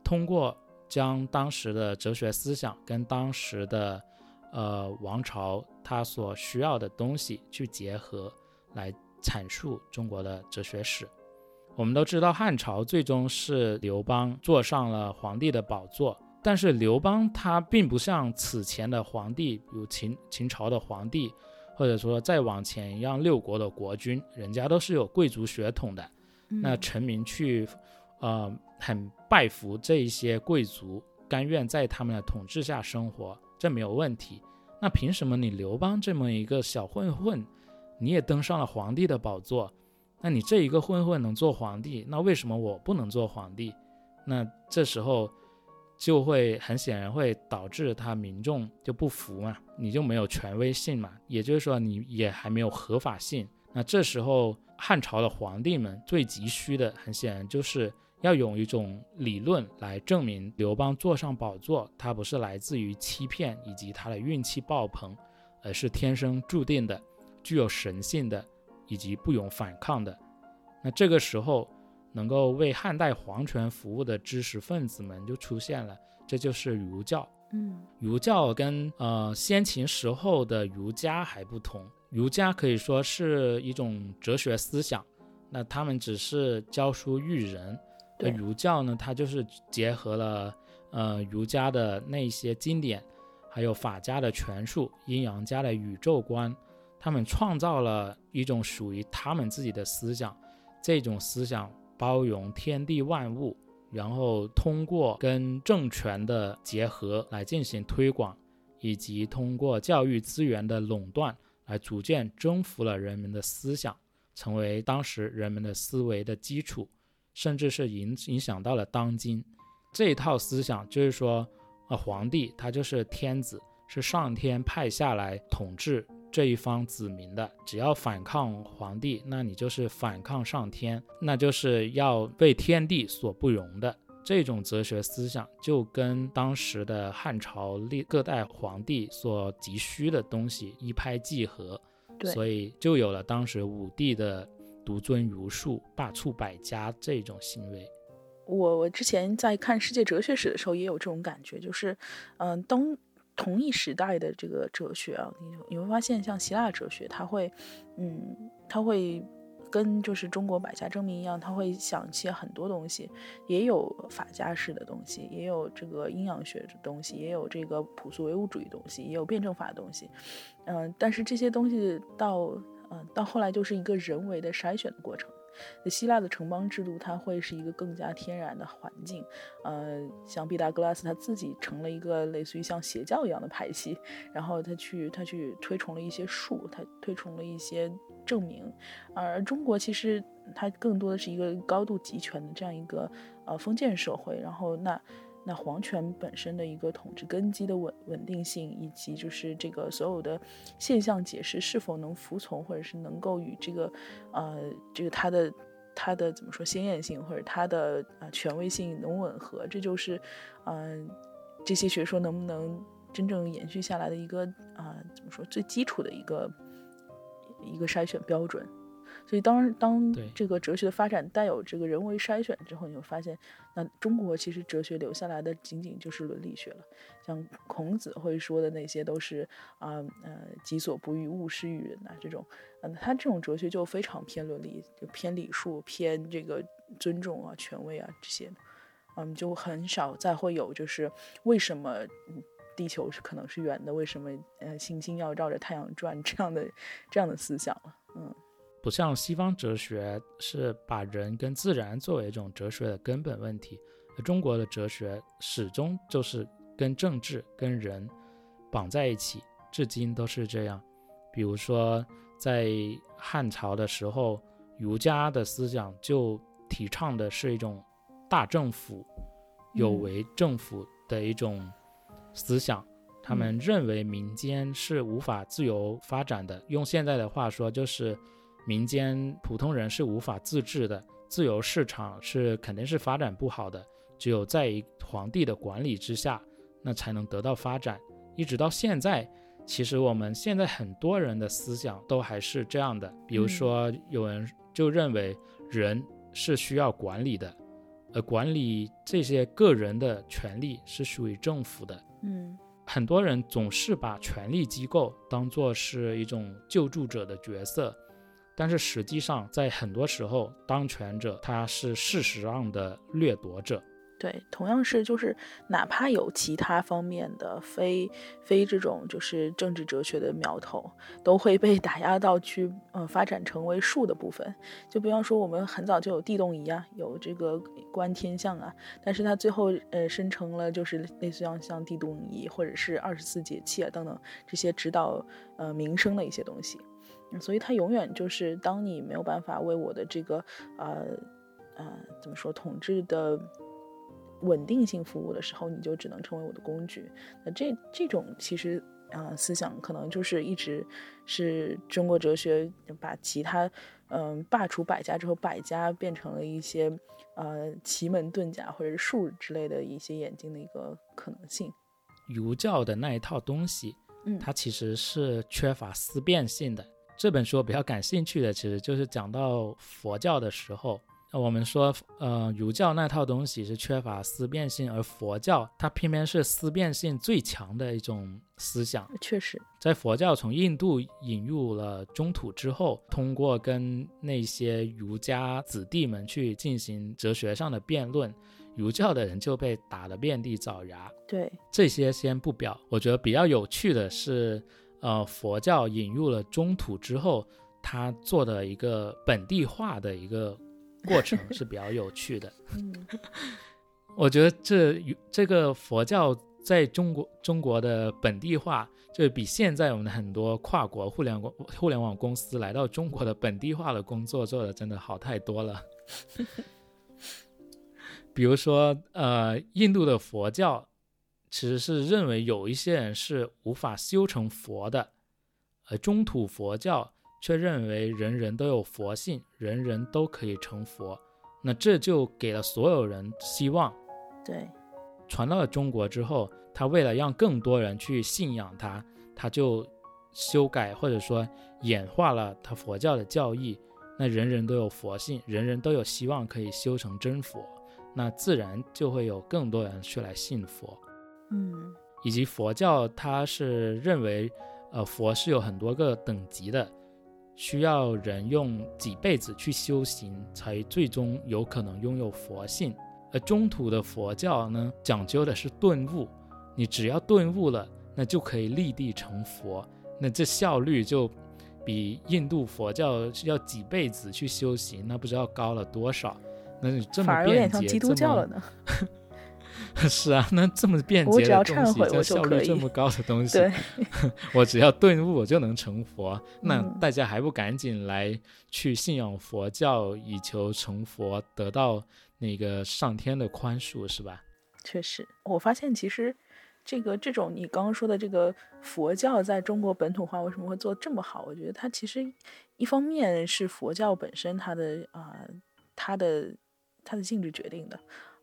通过将当时的哲学思想跟当时的呃王朝它所需要的东西去结合，来阐述中国的哲学史。我们都知道汉朝最终是刘邦坐上了皇帝的宝座，但是刘邦他并不像此前的皇帝，比如秦秦朝的皇帝，或者说再往前一样六国的国君，人家都是有贵族血统的，那臣民去，呃，很拜服这一些贵族，甘愿在他们的统治下生活，这没有问题。那凭什么你刘邦这么一个小混混，你也登上了皇帝的宝座？那你这一个混混能做皇帝，那为什么我不能做皇帝？那这时候就会很显然会导致他民众就不服嘛，你就没有权威性嘛，也就是说你也还没有合法性。那这时候汉朝的皇帝们最急需的，很显然就是要用一种理论来证明刘邦坐上宝座，他不是来自于欺骗以及他的运气爆棚，而是天生注定的，具有神性的。以及不容反抗的，那这个时候能够为汉代皇权服务的知识分子们就出现了，这就是儒教。嗯，儒教跟呃先秦时候的儒家还不同，儒家可以说是一种哲学思想，那他们只是教书育人。对，儒教呢，它就是结合了呃儒家的那些经典，还有法家的权术，阴阳家的宇宙观。他们创造了一种属于他们自己的思想，这种思想包容天地万物，然后通过跟政权的结合来进行推广，以及通过教育资源的垄断来逐渐征服了人们的思想，成为当时人们的思维的基础，甚至是影影响到了当今这一套思想，就是说，呃，皇帝他就是天子，是上天派下来统治。这一方子民的，只要反抗皇帝，那你就是反抗上天，那就是要被天地所不容的。这种哲学思想就跟当时的汉朝历各代皇帝所急需的东西一拍即合，所以就有了当时武帝的独尊儒术、罢黜百家这种行为。我我之前在看世界哲学史的时候也有这种感觉，就是，嗯，当。同一时代的这个哲学啊，你你会发现，像希腊哲学，它会，嗯，它会跟就是中国百家争鸣一样，它会想一些很多东西，也有法家式的东西，也有这个阴阳学的东西，也有这个朴素唯物主义东西，也有辩证法的东西，嗯，但是这些东西到，嗯，到后来就是一个人为的筛选的过程。那希腊的城邦制度，它会是一个更加天然的环境。呃，像毕达哥拉斯他自己成了一个类似于像邪教一样的派系，然后他去他去推崇了一些术，他推崇了一些证明。而中国其实它更多的是一个高度集权的这样一个呃封建社会。然后那。那皇权本身的一个统治根基的稳稳定性，以及就是这个所有的现象解释是否能服从，或者是能够与这个，呃，这个它的它的怎么说鲜艳性，或者它的啊权威性能吻合，这就是，嗯，这些学说能不能真正延续下来的一个啊怎么说最基础的一个一个筛选标准。所以，当当这个哲学的发展带有这个人为筛选之后，你会发现，那中国其实哲学留下来的仅仅就是伦理学了。像孔子会说的那些，都是啊呃“己所不欲，勿施于人”呐，这种，嗯，他这种哲学就非常偏伦理，就偏礼数，偏这个尊重啊、权威啊这些，嗯，就很少再会有就是为什么地球是可能是圆的，为什么呃行星要绕着太阳转这样的这样的思想了，嗯。不像西方哲学是把人跟自然作为一种哲学的根本问题，而中国的哲学始终就是跟政治跟人绑在一起，至今都是这样。比如说在汉朝的时候，儒家的思想就提倡的是一种大政府、有为政府的一种思想，他们认为民间是无法自由发展的。用现在的话说，就是。民间普通人是无法自治的，自由市场是肯定是发展不好的，只有在皇帝的管理之下，那才能得到发展。一直到现在，其实我们现在很多人的思想都还是这样的。比如说，有人就认为人是需要管理的，而管理这些个人的权利是属于政府的。嗯，很多人总是把权力机构当做是一种救助者的角色。但是实际上，在很多时候，当权者他是事实上的掠夺者。对，同样是就是，哪怕有其他方面的非非这种就是政治哲学的苗头，都会被打压到去呃发展成为术的部分。就比方说，我们很早就有地动仪啊，有这个观天象啊，但是它最后呃生成了就是类似像像地动仪或者是二十四节气啊等等这些指导呃民生的一些东西。所以它永远就是，当你没有办法为我的这个，呃，呃，怎么说统治的稳定性服务的时候，你就只能成为我的工具。那这这种其实，啊，思想可能就是一直是中国哲学把其他，嗯，罢黜百家之后，百家变成了一些，呃，奇门遁甲或者是术之类的一些眼睛的一个可能性。儒教的那一套东西，嗯，它其实是缺乏思辨性的。这本书我比较感兴趣的，其实就是讲到佛教的时候，我们说，呃，儒教那套东西是缺乏思辨性，而佛教它偏偏是思辨性最强的一种思想。确实，在佛教从印度引入了中土之后，通过跟那些儒家子弟们去进行哲学上的辩论，儒教的人就被打得遍地找牙。对，这些先不表，我觉得比较有趣的是。呃，佛教引入了中土之后，他做的一个本地化的一个过程 是比较有趣的。嗯，我觉得这这个佛教在中国中国的本地化，就比现在我们的很多跨国互联网互联网公司来到中国的本地化的工作做的真的好太多了。比如说，呃，印度的佛教。其实是认为有一些人是无法修成佛的，而中土佛教却认为人人都有佛性，人人都可以成佛。那这就给了所有人希望。对，传到了中国之后，他为了让更多人去信仰他，他就修改或者说演化了他佛教的教义。那人人都有佛性，人人都有希望可以修成真佛，那自然就会有更多人去来信佛。嗯，以及佛教，它是认为，呃，佛是有很多个等级的，需要人用几辈子去修行，才最终有可能拥有佛性。而中土的佛教呢，讲究的是顿悟，你只要顿悟了，那就可以立地成佛。那这效率就比印度佛教要几辈子去修行，那不知道高了多少。那你这么便捷，基督教了呢。是啊，那这么便捷的东西，这效率这么高的东西，我只要顿悟，我就能成佛。那大家还不赶紧来去信仰佛教，以求成佛，得到那个上天的宽恕，是吧？确实，我发现其实这个这种你刚刚说的这个佛教在中国本土化为什么会做这么好？我觉得它其实一方面是佛教本身它的啊它的它的性质决定的。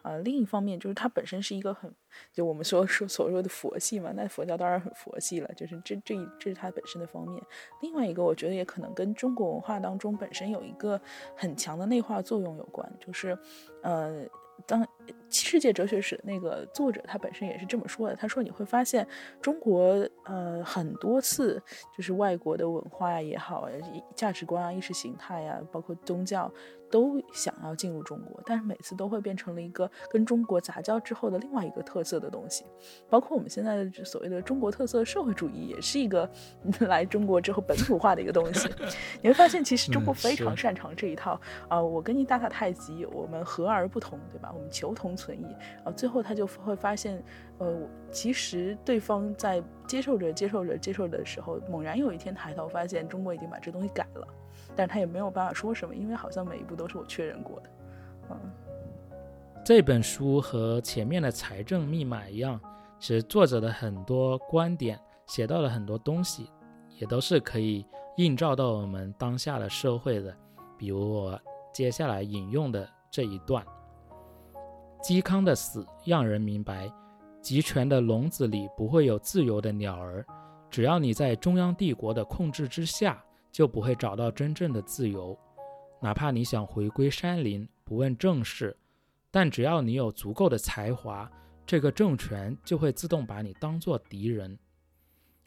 啊，另一方面就是它本身是一个很，就我们说 说所说的佛系嘛，那佛教当然很佛系了，就是这这这是它本身的方面。另外一个，我觉得也可能跟中国文化当中本身有一个很强的内化作用有关，就是，呃，当世界哲学史那个作者他本身也是这么说的，他说你会发现中国呃很多次就是外国的文化呀也好，价值观啊、意识形态呀，包括宗教。都想要进入中国，但是每次都会变成了一个跟中国杂交之后的另外一个特色的东西，包括我们现在的所谓的中国特色社会主义，也是一个 来中国之后本土化的一个东西。你会发现，其实中国非常擅长这一套啊，我跟你打打太极，我们和而不同，对吧？我们求同存异啊，最后他就会发现，呃，其实对方在接受着、接受着、接受的时候，猛然有一天抬头发现，中国已经把这东西改了。但他也没有办法说什么，因为好像每一步都是我确认过的。嗯，这本书和前面的财政密码一样，其实作者的很多观点写到了很多东西，也都是可以映照到我们当下的社会的。比如我接下来引用的这一段：嵇康的死让人明白，集权的笼子里不会有自由的鸟儿。只要你在中央帝国的控制之下，就不会找到真正的自由。哪怕你想回归山林，不问政事，但只要你有足够的才华，这个政权就会自动把你当做敌人。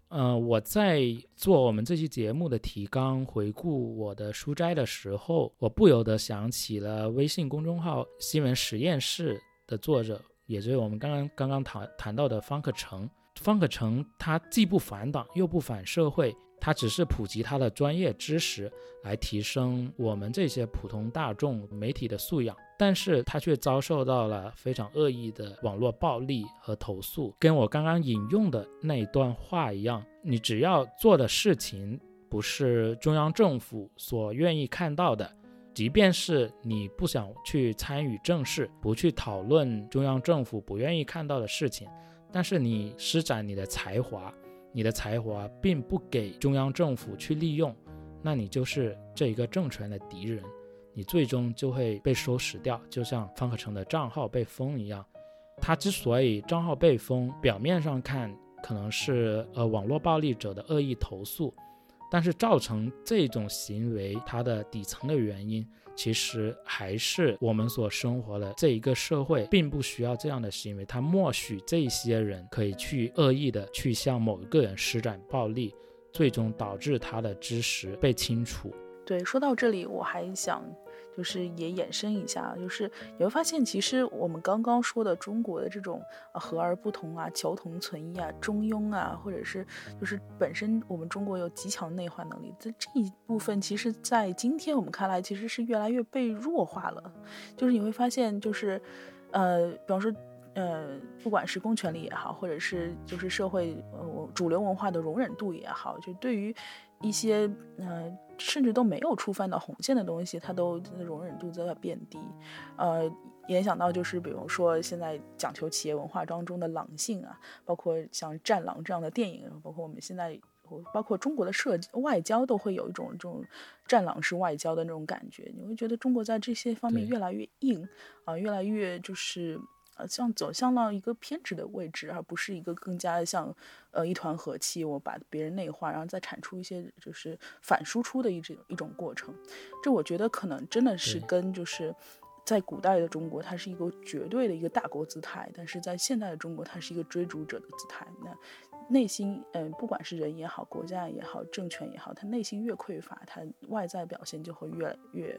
嗯，我在做我们这期节目的提纲回顾我的书斋的时候，我不由得想起了微信公众号“新闻实验室”的作者，也就是我们刚刚刚刚谈谈到的方可成。方可成他既不反党又不反社会，他只是普及他的专业知识来提升我们这些普通大众媒体的素养，但是他却遭受到了非常恶意的网络暴力和投诉。跟我刚刚引用的那一段话一样，你只要做的事情不是中央政府所愿意看到的，即便是你不想去参与政事，不去讨论中央政府不愿意看到的事情。但是你施展你的才华，你的才华并不给中央政府去利用，那你就是这一个政权的敌人，你最终就会被收拾掉，就像方可成的账号被封一样。他之所以账号被封，表面上看可能是呃网络暴力者的恶意投诉，但是造成这种行为它的底层的原因。其实还是我们所生活的这一个社会，并不需要这样的行为。它默许这些人可以去恶意的去向某一个人施展暴力，最终导致他的知识被清除。对，说到这里，我还想。就是也衍生一下，就是你会发现，其实我们刚刚说的中国的这种和而不同啊、求同存异啊、中庸啊，或者是就是本身我们中国有极强内化能力，在这一部分，其实，在今天我们看来，其实是越来越被弱化了。就是你会发现，就是呃，比方说呃，不管是公权力也好，或者是就是社会呃主流文化的容忍度也好，就对于一些呃。甚至都没有触犯到红线的东西，它都容忍度都在变低。呃，联想到就是，比如说现在讲求企业文化当中的狼性啊，包括像《战狼》这样的电影，包括我们现在，包括中国的社外交都会有一种这种战狼式外交的那种感觉。你会觉得中国在这些方面越来越硬啊，越来越就是。呃，像走向到一个偏执的位置，而不是一个更加像，呃，一团和气，我把别人内化，然后再产出一些就是反输出的一种一种过程。这我觉得可能真的是跟就是在古代的中国，它是一个绝对的一个大国姿态，但是在现代的中国，它是一个追逐者的姿态。那内心，嗯，不管是人也好，国家也好，政权也好，他内心越匮乏，他外在表现就会越越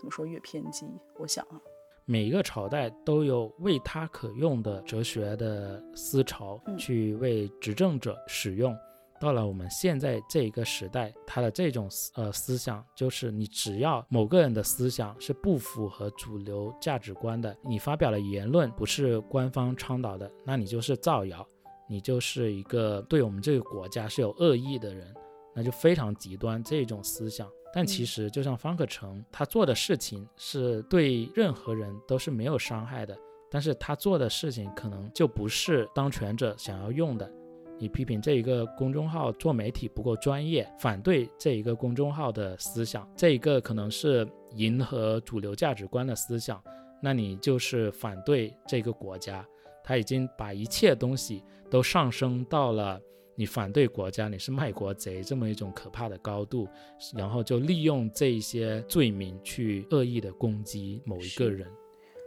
怎么说越偏激。我想啊。每一个朝代都有为他可用的哲学的思潮，去为执政者使用。到了我们现在这一个时代，他的这种呃思想，就是你只要某个人的思想是不符合主流价值观的，你发表的言论不是官方倡导的，那你就是造谣，你就是一个对我们这个国家是有恶意的人，那就非常极端这种思想。但其实，就像方可成，他做的事情是对任何人都是没有伤害的。但是他做的事情可能就不是当权者想要用的。你批评这一个公众号做媒体不够专业，反对这一个公众号的思想，这一个可能是迎合主流价值观的思想，那你就是反对这个国家。他已经把一切东西都上升到了。你反对国家，你是卖国贼，这么一种可怕的高度，然后就利用这一些罪名去恶意的攻击某一个人。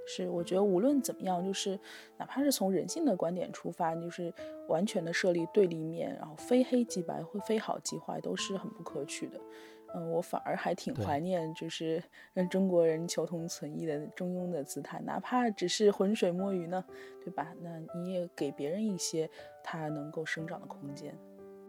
是，我觉得无论怎么样，就是哪怕是从人性的观点出发，就是完全的设立对立面，然后非黑即白，或非好即坏，都是很不可取的。嗯，我反而还挺怀念，就是让中国人求同存异的中庸的姿态，哪怕只是浑水摸鱼呢，对吧？那你也给别人一些他能够生长的空间。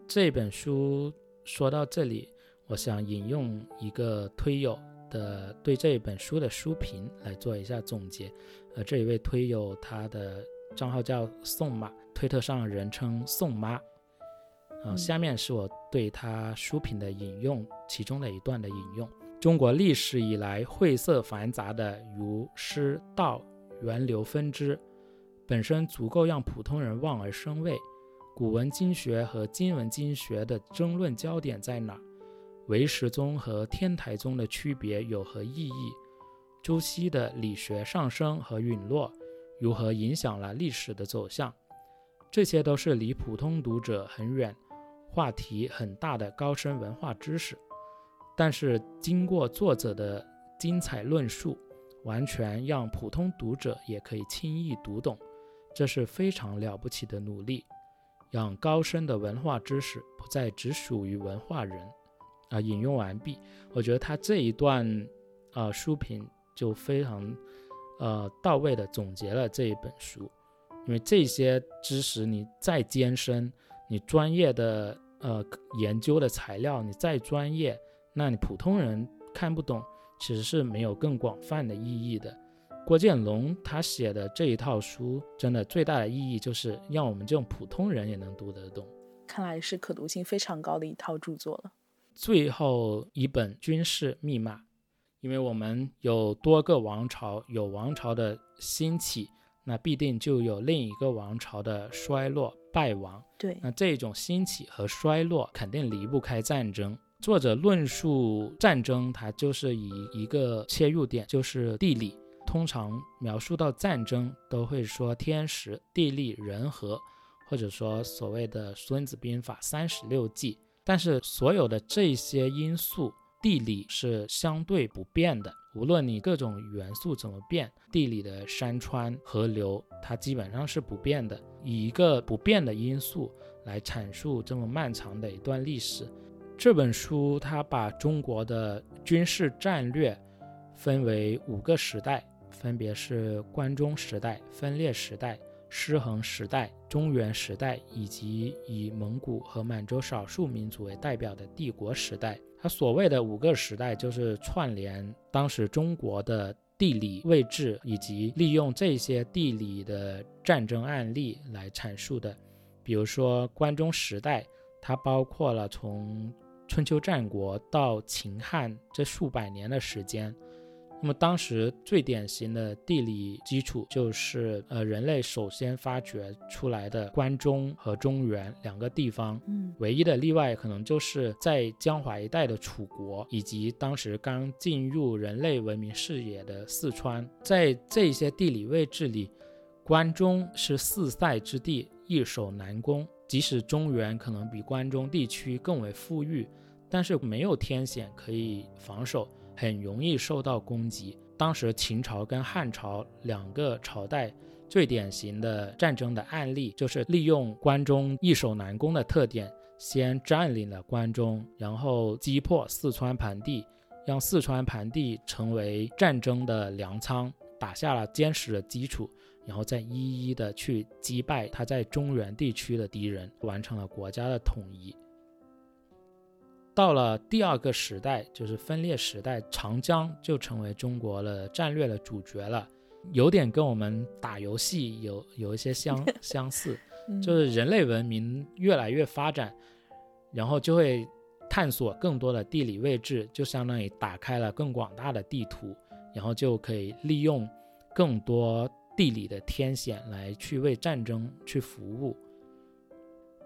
这本书说到这里，我想引用一个推友的对这本书的书评来做一下总结。呃，这一位推友他的账号叫宋妈，推特上人称宋妈。嗯，下面是我对他书评的引用，其中的一段的引用：中国历史以来晦涩繁杂的儒释道源流分支，本身足够让普通人望而生畏。古文经学和今文经学的争论焦点在哪？唯识宗和天台宗的区别有何意义？朱熹的理学上升和陨落，如何影响了历史的走向。这些都是离普通读者很远、话题很大的高深文化知识，但是经过作者的精彩论述，完全让普通读者也可以轻易读懂，这是非常了不起的努力，让高深的文化知识不再只属于文化人。啊，引用完毕。我觉得他这一段，呃，书评就非常，呃，到位的总结了这一本书。因为这些知识你再艰深，你专业的呃研究的材料你再专业，那你普通人看不懂，其实是没有更广泛的意义的。郭建龙他写的这一套书，真的最大的意义就是让我们这种普通人也能读得懂。看来是可读性非常高的一套著作了。最后一本《军事密码》，因为我们有多个王朝，有王朝的兴起。那必定就有另一个王朝的衰落败亡。对，那这种兴起和衰落肯定离不开战争。作者论述战争，它就是以一个切入点，就是地理。通常描述到战争，都会说天时、地利、人和，或者说所谓的《孙子兵法》三十六计。但是所有的这些因素。地理是相对不变的，无论你各种元素怎么变，地理的山川河流它基本上是不变的。以一个不变的因素来阐述这么漫长的一段历史，这本书它把中国的军事战略分为五个时代，分别是关中时代、分裂时代、失衡时代、中原时代，以及以蒙古和满洲少数民族为代表的帝国时代。它所谓的五个时代，就是串联当时中国的地理位置，以及利用这些地理的战争案例来阐述的。比如说关中时代，它包括了从春秋战国到秦汉这数百年的时间。那么当时最典型的地理基础就是，呃，人类首先发掘出来的关中和中原两个地方。嗯，唯一的例外可能就是在江淮一带的楚国，以及当时刚进入人类文明视野的四川。在这些地理位置里，关中是四塞之地，易守难攻。即使中原可能比关中地区更为富裕，但是没有天险可以防守。很容易受到攻击。当时秦朝跟汉朝两个朝代最典型的战争的案例，就是利用关中易守难攻的特点，先占领了关中，然后击破四川盆地，让四川盆地成为战争的粮仓，打下了坚实的基础，然后再一一的去击败他在中原地区的敌人，完成了国家的统一。到了第二个时代，就是分裂时代，长江就成为中国的战略的主角了，有点跟我们打游戏有有一些相 相似，就是人类文明越来越发展，然后就会探索更多的地理位置，就相当于打开了更广大的地图，然后就可以利用更多地理的天险来去为战争去服务。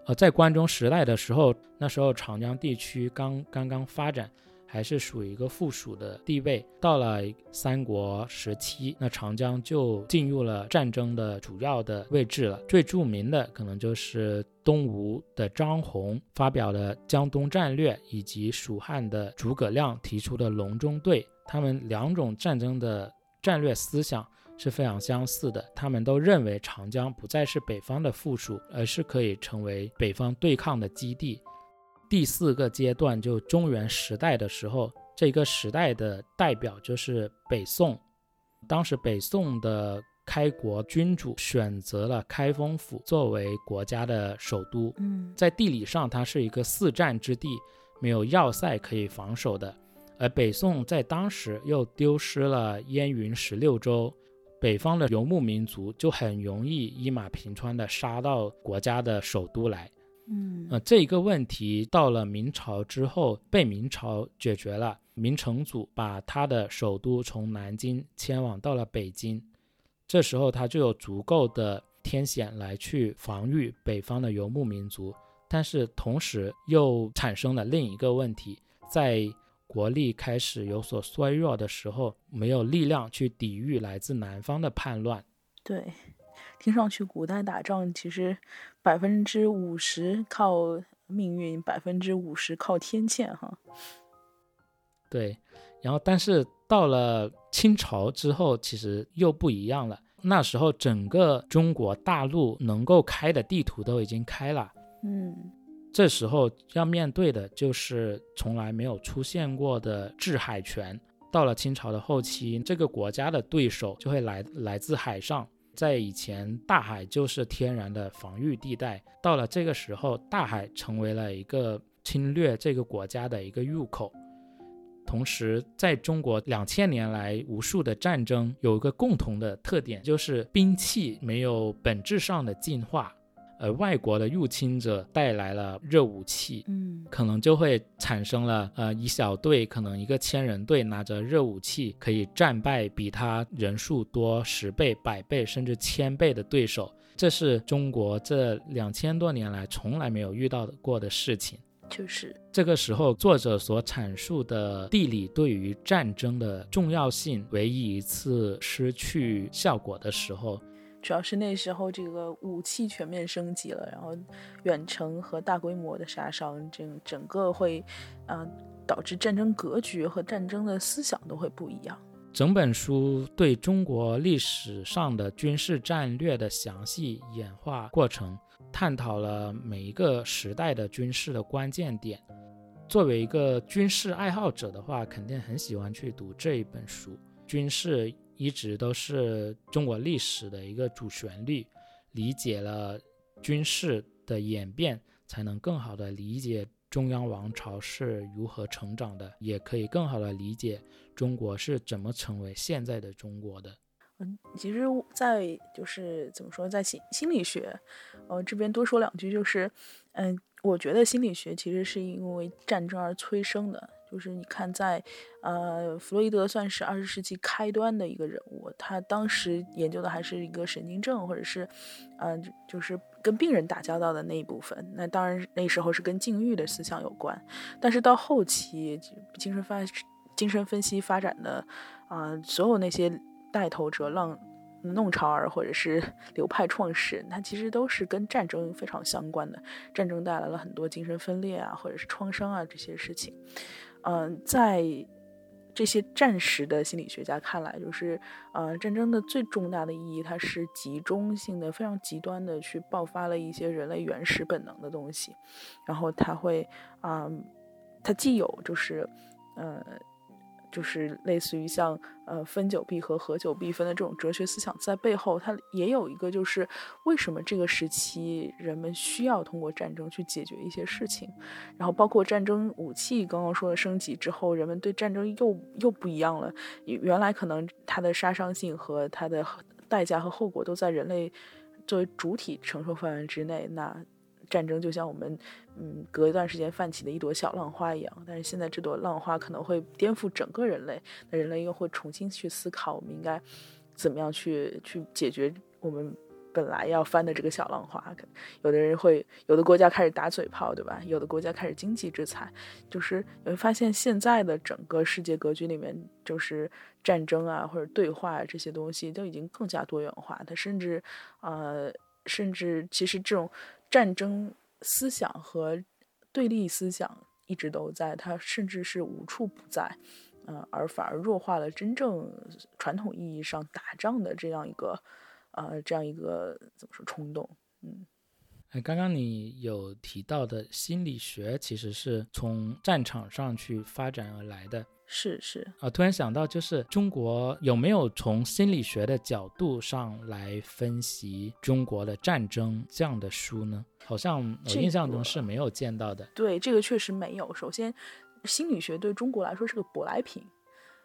呃，在关中时代的时候，那时候长江地区刚刚刚发展，还是属于一个附属的地位。到了三国时期，那长江就进入了战争的主要的位置了。最著名的可能就是东吴的张宏发表了江东战略，以及蜀汉的诸葛亮提出的隆中对，他们两种战争的战略思想。是非常相似的，他们都认为长江不再是北方的附属，而是可以成为北方对抗的基地。第四个阶段就中原时代的时候，这个时代的代表就是北宋。当时北宋的开国君主选择了开封府作为国家的首都。嗯，在地理上它是一个四战之地，没有要塞可以防守的。而北宋在当时又丢失了燕云十六州。北方的游牧民族就很容易一马平川的杀到国家的首都来，嗯，呃，这一个问题到了明朝之后被明朝解决了。明成祖把他的首都从南京迁往到了北京，这时候他就有足够的天险来去防御北方的游牧民族，但是同时又产生了另一个问题，在。国力开始有所衰弱的时候，没有力量去抵御来自南方的叛乱。对，听上去古代打仗其实百分之五十靠命运，百分之五十靠天堑，哈。对，然后但是到了清朝之后，其实又不一样了。那时候整个中国大陆能够开的地图都已经开了，嗯。这时候要面对的就是从来没有出现过的制海权。到了清朝的后期，这个国家的对手就会来来自海上。在以前，大海就是天然的防御地带。到了这个时候，大海成为了一个侵略这个国家的一个入口。同时，在中国两千年来无数的战争有一个共同的特点，就是兵器没有本质上的进化。而外国的入侵者带来了热武器，嗯，可能就会产生了，呃，一小队可能一个千人队拿着热武器可以战败比他人数多十倍、百倍甚至千倍的对手，这是中国这两千多年来从来没有遇到过的事情。就是这个时候，作者所阐述的地理对于战争的重要性，唯一一次失去效果的时候。主要是那时候这个武器全面升级了，然后远程和大规模的杀伤，整整个会，啊，导致战争格局和战争的思想都会不一样。整本书对中国历史上的军事战略的详细演化过程，探讨了每一个时代的军事的关键点。作为一个军事爱好者的话，肯定很喜欢去读这一本书。军事。一直都是中国历史的一个主旋律，理解了军事的演变，才能更好的理解中央王朝是如何成长的，也可以更好的理解中国是怎么成为现在的中国的。嗯，其实，在就是怎么说，在心心理学，呃，这边多说两句，就是，嗯，我觉得心理学其实是因为战争而催生的。就是你看，在，呃，弗洛伊德算是二十世纪开端的一个人物，他当时研究的还是一个神经症，或者是，嗯，就是跟病人打交道的那一部分。那当然那时候是跟禁欲的思想有关，但是到后期精神发精神分析发展的，啊，所有那些带头者、浪弄潮儿或者是 流派创始人，他其实都是跟战争非常相关的。战争带来了很多精神分裂啊，或者是创伤啊这些事情。嗯，在这些战时的心理学家看来，就是，呃，战争的最重大的意义，它是集中性的、非常极端的去爆发了一些人类原始本能的东西，然后它会，啊，它既有就是，呃。就是类似于像呃分久必合，合久必分的这种哲学思想在背后，它也有一个就是为什么这个时期人们需要通过战争去解决一些事情，然后包括战争武器刚刚说的升级之后，人们对战争又又不一样了。原来可能它的杀伤性和它的代价和后果都在人类作为主体承受范围之内，那。战争就像我们，嗯，隔一段时间泛起的一朵小浪花一样，但是现在这朵浪花可能会颠覆整个人类，那人类又会重新去思考，我们应该怎么样去去解决我们本来要翻的这个小浪花。有的人会，有的国家开始打嘴炮，对吧？有的国家开始经济制裁，就是你会发现现在的整个世界格局里面，就是战争啊或者对话这些东西都已经更加多元化，它甚至，呃，甚至其实这种。战争思想和对立思想一直都在，它甚至是无处不在，嗯，而反而弱化了真正传统意义上打仗的这样一个，呃，这样一个怎么说冲动，嗯。哎，刚刚你有提到的心理学，其实是从战场上去发展而来的。是是啊，突然想到，就是中国有没有从心理学的角度上来分析中国的战争这样的书呢？好像我印象中是没有见到的。对，这个确实没有。首先，心理学对中国来说是个舶来品。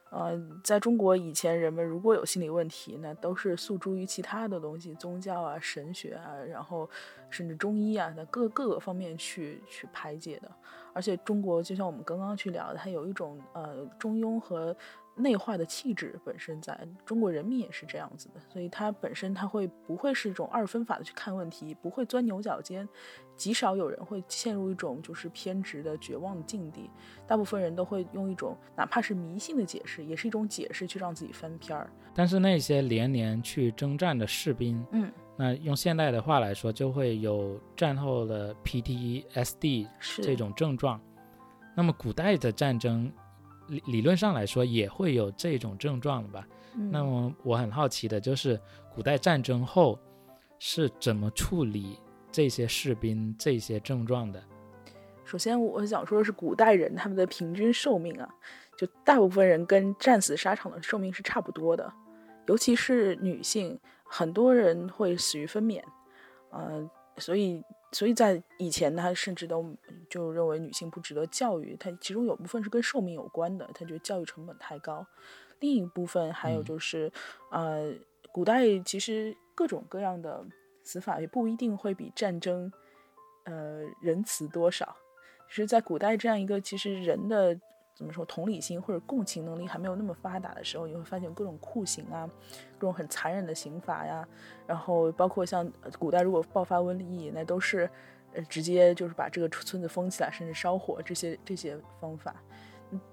呃，在中国以前，人们如果有心理问题，那都是诉诸于其他的东西，宗教啊、神学啊，然后甚至中医啊，那各各个方面去去排解的。而且中国就像我们刚刚去聊的，它有一种呃中庸和内化的气质本身在中国人民也是这样子的，所以它本身它会不会是一种二分法的去看问题，不会钻牛角尖，极少有人会陷入一种就是偏执的绝望的境地，大部分人都会用一种哪怕是迷信的解释，也是一种解释去让自己翻篇儿。但是那些连年去征战的士兵，嗯，那用现代的话来说，就会有战后的 PTSD 这种症状。那么古代的战争理理论上来说也会有这种症状的吧？嗯那么我很好奇的就是，古代战争后是怎么处理这些士兵这些症状的？首先，我想说的是，古代人他们的平均寿命啊，就大部分人跟战死沙场的寿命是差不多的，尤其是女性，很多人会死于分娩，呃，所以，所以在以前他甚至都就认为女性不值得教育，他其中有部分是跟寿命有关的，他觉得教育成本太高，另一部分还有嗯就是，呃，古代其实各种各样的死法也不一定会比战争，呃，仁慈多少。就是在古代这样一个其实人的怎么说同理心或者共情能力还没有那么发达的时候，你会发现各种酷刑啊，各种很残忍的刑罚呀，然后包括像古代如果爆发瘟疫，那都是呃直接就是把这个村子封起来，甚至烧火这些这些方法。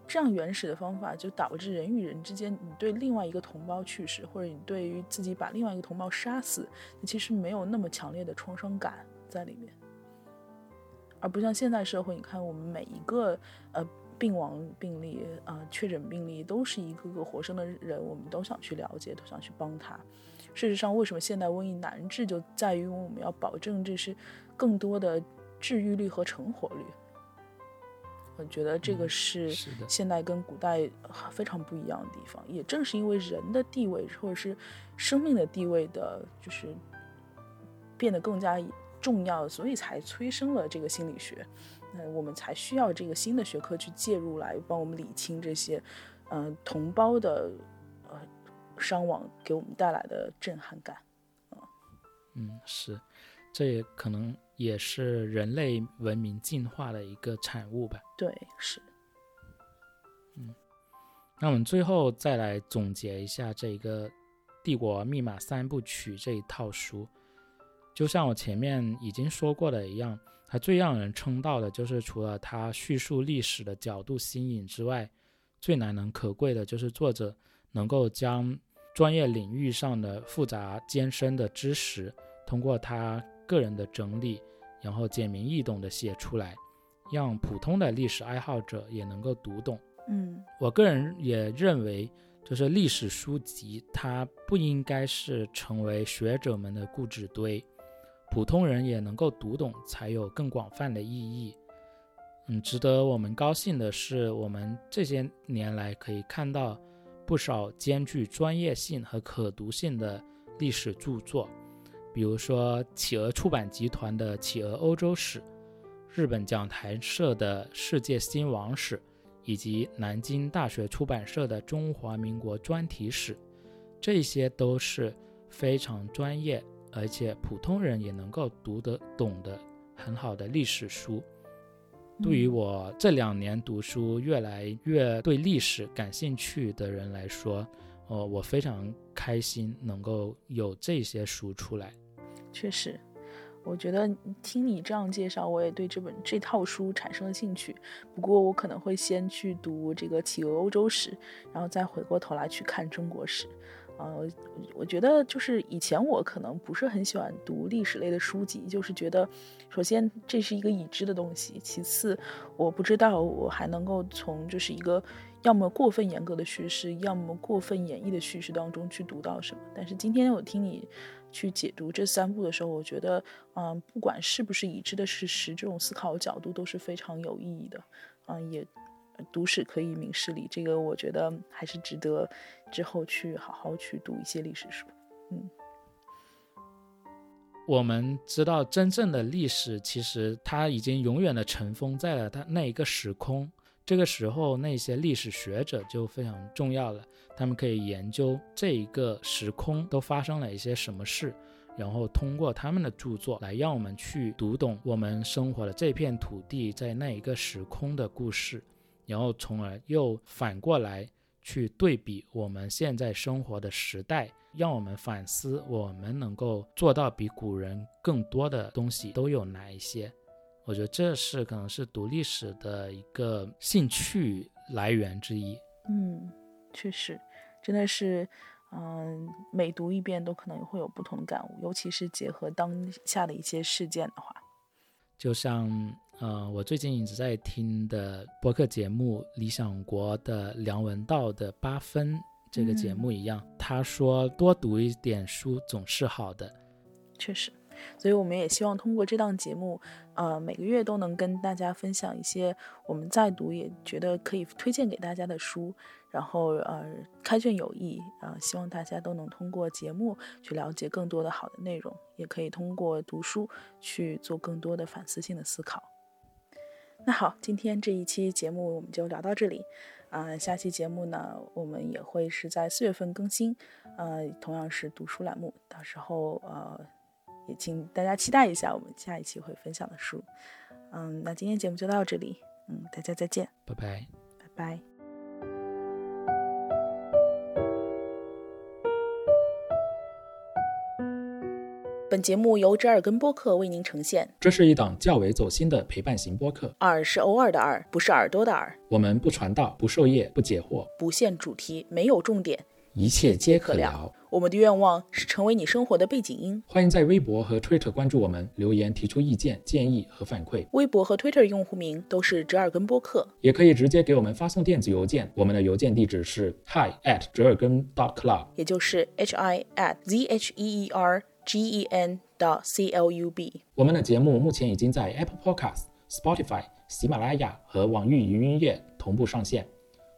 这样原始的方法就导致人与人之间，你对另外一个同胞去世，或者你对于自己把另外一个同胞杀死，你其实没有那么强烈的创伤感在里面。而不像现代社会，你看我们每一个呃病亡病例啊、呃确诊病例，都是一个个活生的人，我们都想去了解，都想去帮他。事实上，为什么现代瘟疫难治，就在于我们要保证这是更多的治愈率和成活率。我觉得这个嗯是现代跟古代非常不一样的地方。也正是因为人的地位或者是生命的地位的，就是变得更加重要，所以才催生了这个心理学。那我们才需要这个新的学科去介入来帮我们理清这些，嗯、同胞的呃伤亡给我们带来的震撼感。嗯，是，这也可能也是人类文明进化的一个产物吧。对，是，嗯那我们最后再来总结一下这一个《帝国密码三部曲》这一套书，就像我前面已经说过的一样，它最让人称道的就是除了它叙述历史的角度新颖之外，最难能可贵的就是作者能够将专业领域上的复杂艰深的知识，通过他个人的整理，然后简明易懂的写出来，让普通的历史爱好者也能够读懂。嗯我个人也认为，就是历史书籍，它不应该是成为学者们的固执堆，普通人也能够读懂，才有更广泛的意义。嗯，值得我们高兴的是，我们这些年来可以看到不少兼具专业性和可读性的历史著作，比如说企鹅出版集团的《企鹅欧洲史》，日本讲台社的《世界新王史》。以及南京大学出版社的《中华民国专题史》，这些都是非常专业，而且普通人也能够读得懂的很好的历史书。对于嗯我这两年读书越来越对历史感兴趣的人来说，呃，我非常开心能够有这些书出来。确实，我觉得听你这样介绍，我也对这本这套书产生了兴趣。不过我可能会先去读这个企鹅欧洲史，然后再回过头来去看中国史。呃，我觉得就是以前我可能不是很喜欢读历史类的书籍，就是觉得，首先这是一个已知的东西，其次我不知道我还能够从就是一个要么过分严格的叙事，要么过分演绎的叙事当中去读到什么。但是今天我听你去解读这三部的时候，我觉得，嗯、不管是不是已知的事实，这种思考角度都是非常有意义的，嗯、也读史可以明事理，这个我觉得还是值得之后去好好去读一些历史书。嗯我们知道，真正的历史其实它已经永远的尘封在了它那一个时空。这个时候，那些历史学者就非常重要了，他们可以研究这一个时空都发生了一些什么事，然后通过他们的著作来让我们去读懂我们生活的这片土地在那一个时空的故事，然后从而又反过来去对比我们现在生活的时代，让我们反思我们能够做到比古人更多的东西都有哪一些。我觉得这是可能是读历史的一个兴趣来源之一。嗯，确实，真的是，嗯，每读一遍都可能会有不同的感悟，尤其是结合当下的一些事件的话。就像，呃，我最近一直在听的播客节目《理想国的梁文道的八分》这个节目一样，他说多读一点书总是好的。确实。所以我们也希望通过这档节目，呃，每个月都能跟大家分享一些我们在读也觉得可以推荐给大家的书，然后呃，开卷有益，呃，希望大家都能通过节目去了解更多的好的内容，也可以通过读书去做更多的反思性的思考。那好，今天这一期节目我们就聊到这里，啊，下期节目呢，我们也会是在四月份更新，呃，同样是读书栏目，到时候呃。也请大家期待一下我们下一期会分享的书。嗯，那今天节目就到这里。嗯，大家再见，拜拜，拜拜。本节目由折耳根播客为您呈现。这是一档较为走心的陪伴型播客。耳是偶尔的耳，不是耳朵的耳。我们不传道，不授业，不解惑，不限主题，没有重点，一切皆可聊。我们的愿望是成为你生活的背景音。欢迎在微博和 Twitter 关注我们，留言提出意见、建议和反馈。微博和 Twitter 用户名都是折耳根播客，也可以直接给我们发送电子邮件。我们的邮件地址是 hi at 折耳根 dot club，也就是 h i at z h e e r g e n dot c l u b。我们的节目目前已经在 Apple Podcast、Spotify、喜马拉雅和网易云音乐同步上线，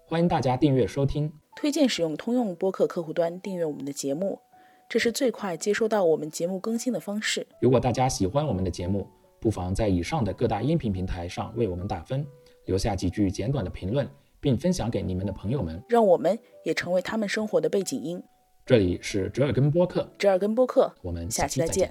欢迎大家订阅收听。推荐使用通用播客客户端订阅我们的节目，这是最快接收到我们节目更新的方式。如果大家喜欢我们的节目，不妨在以上的各大音频平台上为我们打分，留下几句简短的评论，并分享给你们的朋友们，让我们也成为他们生活的背景音。这里是折耳根播客，折耳根播客，我们下期再见。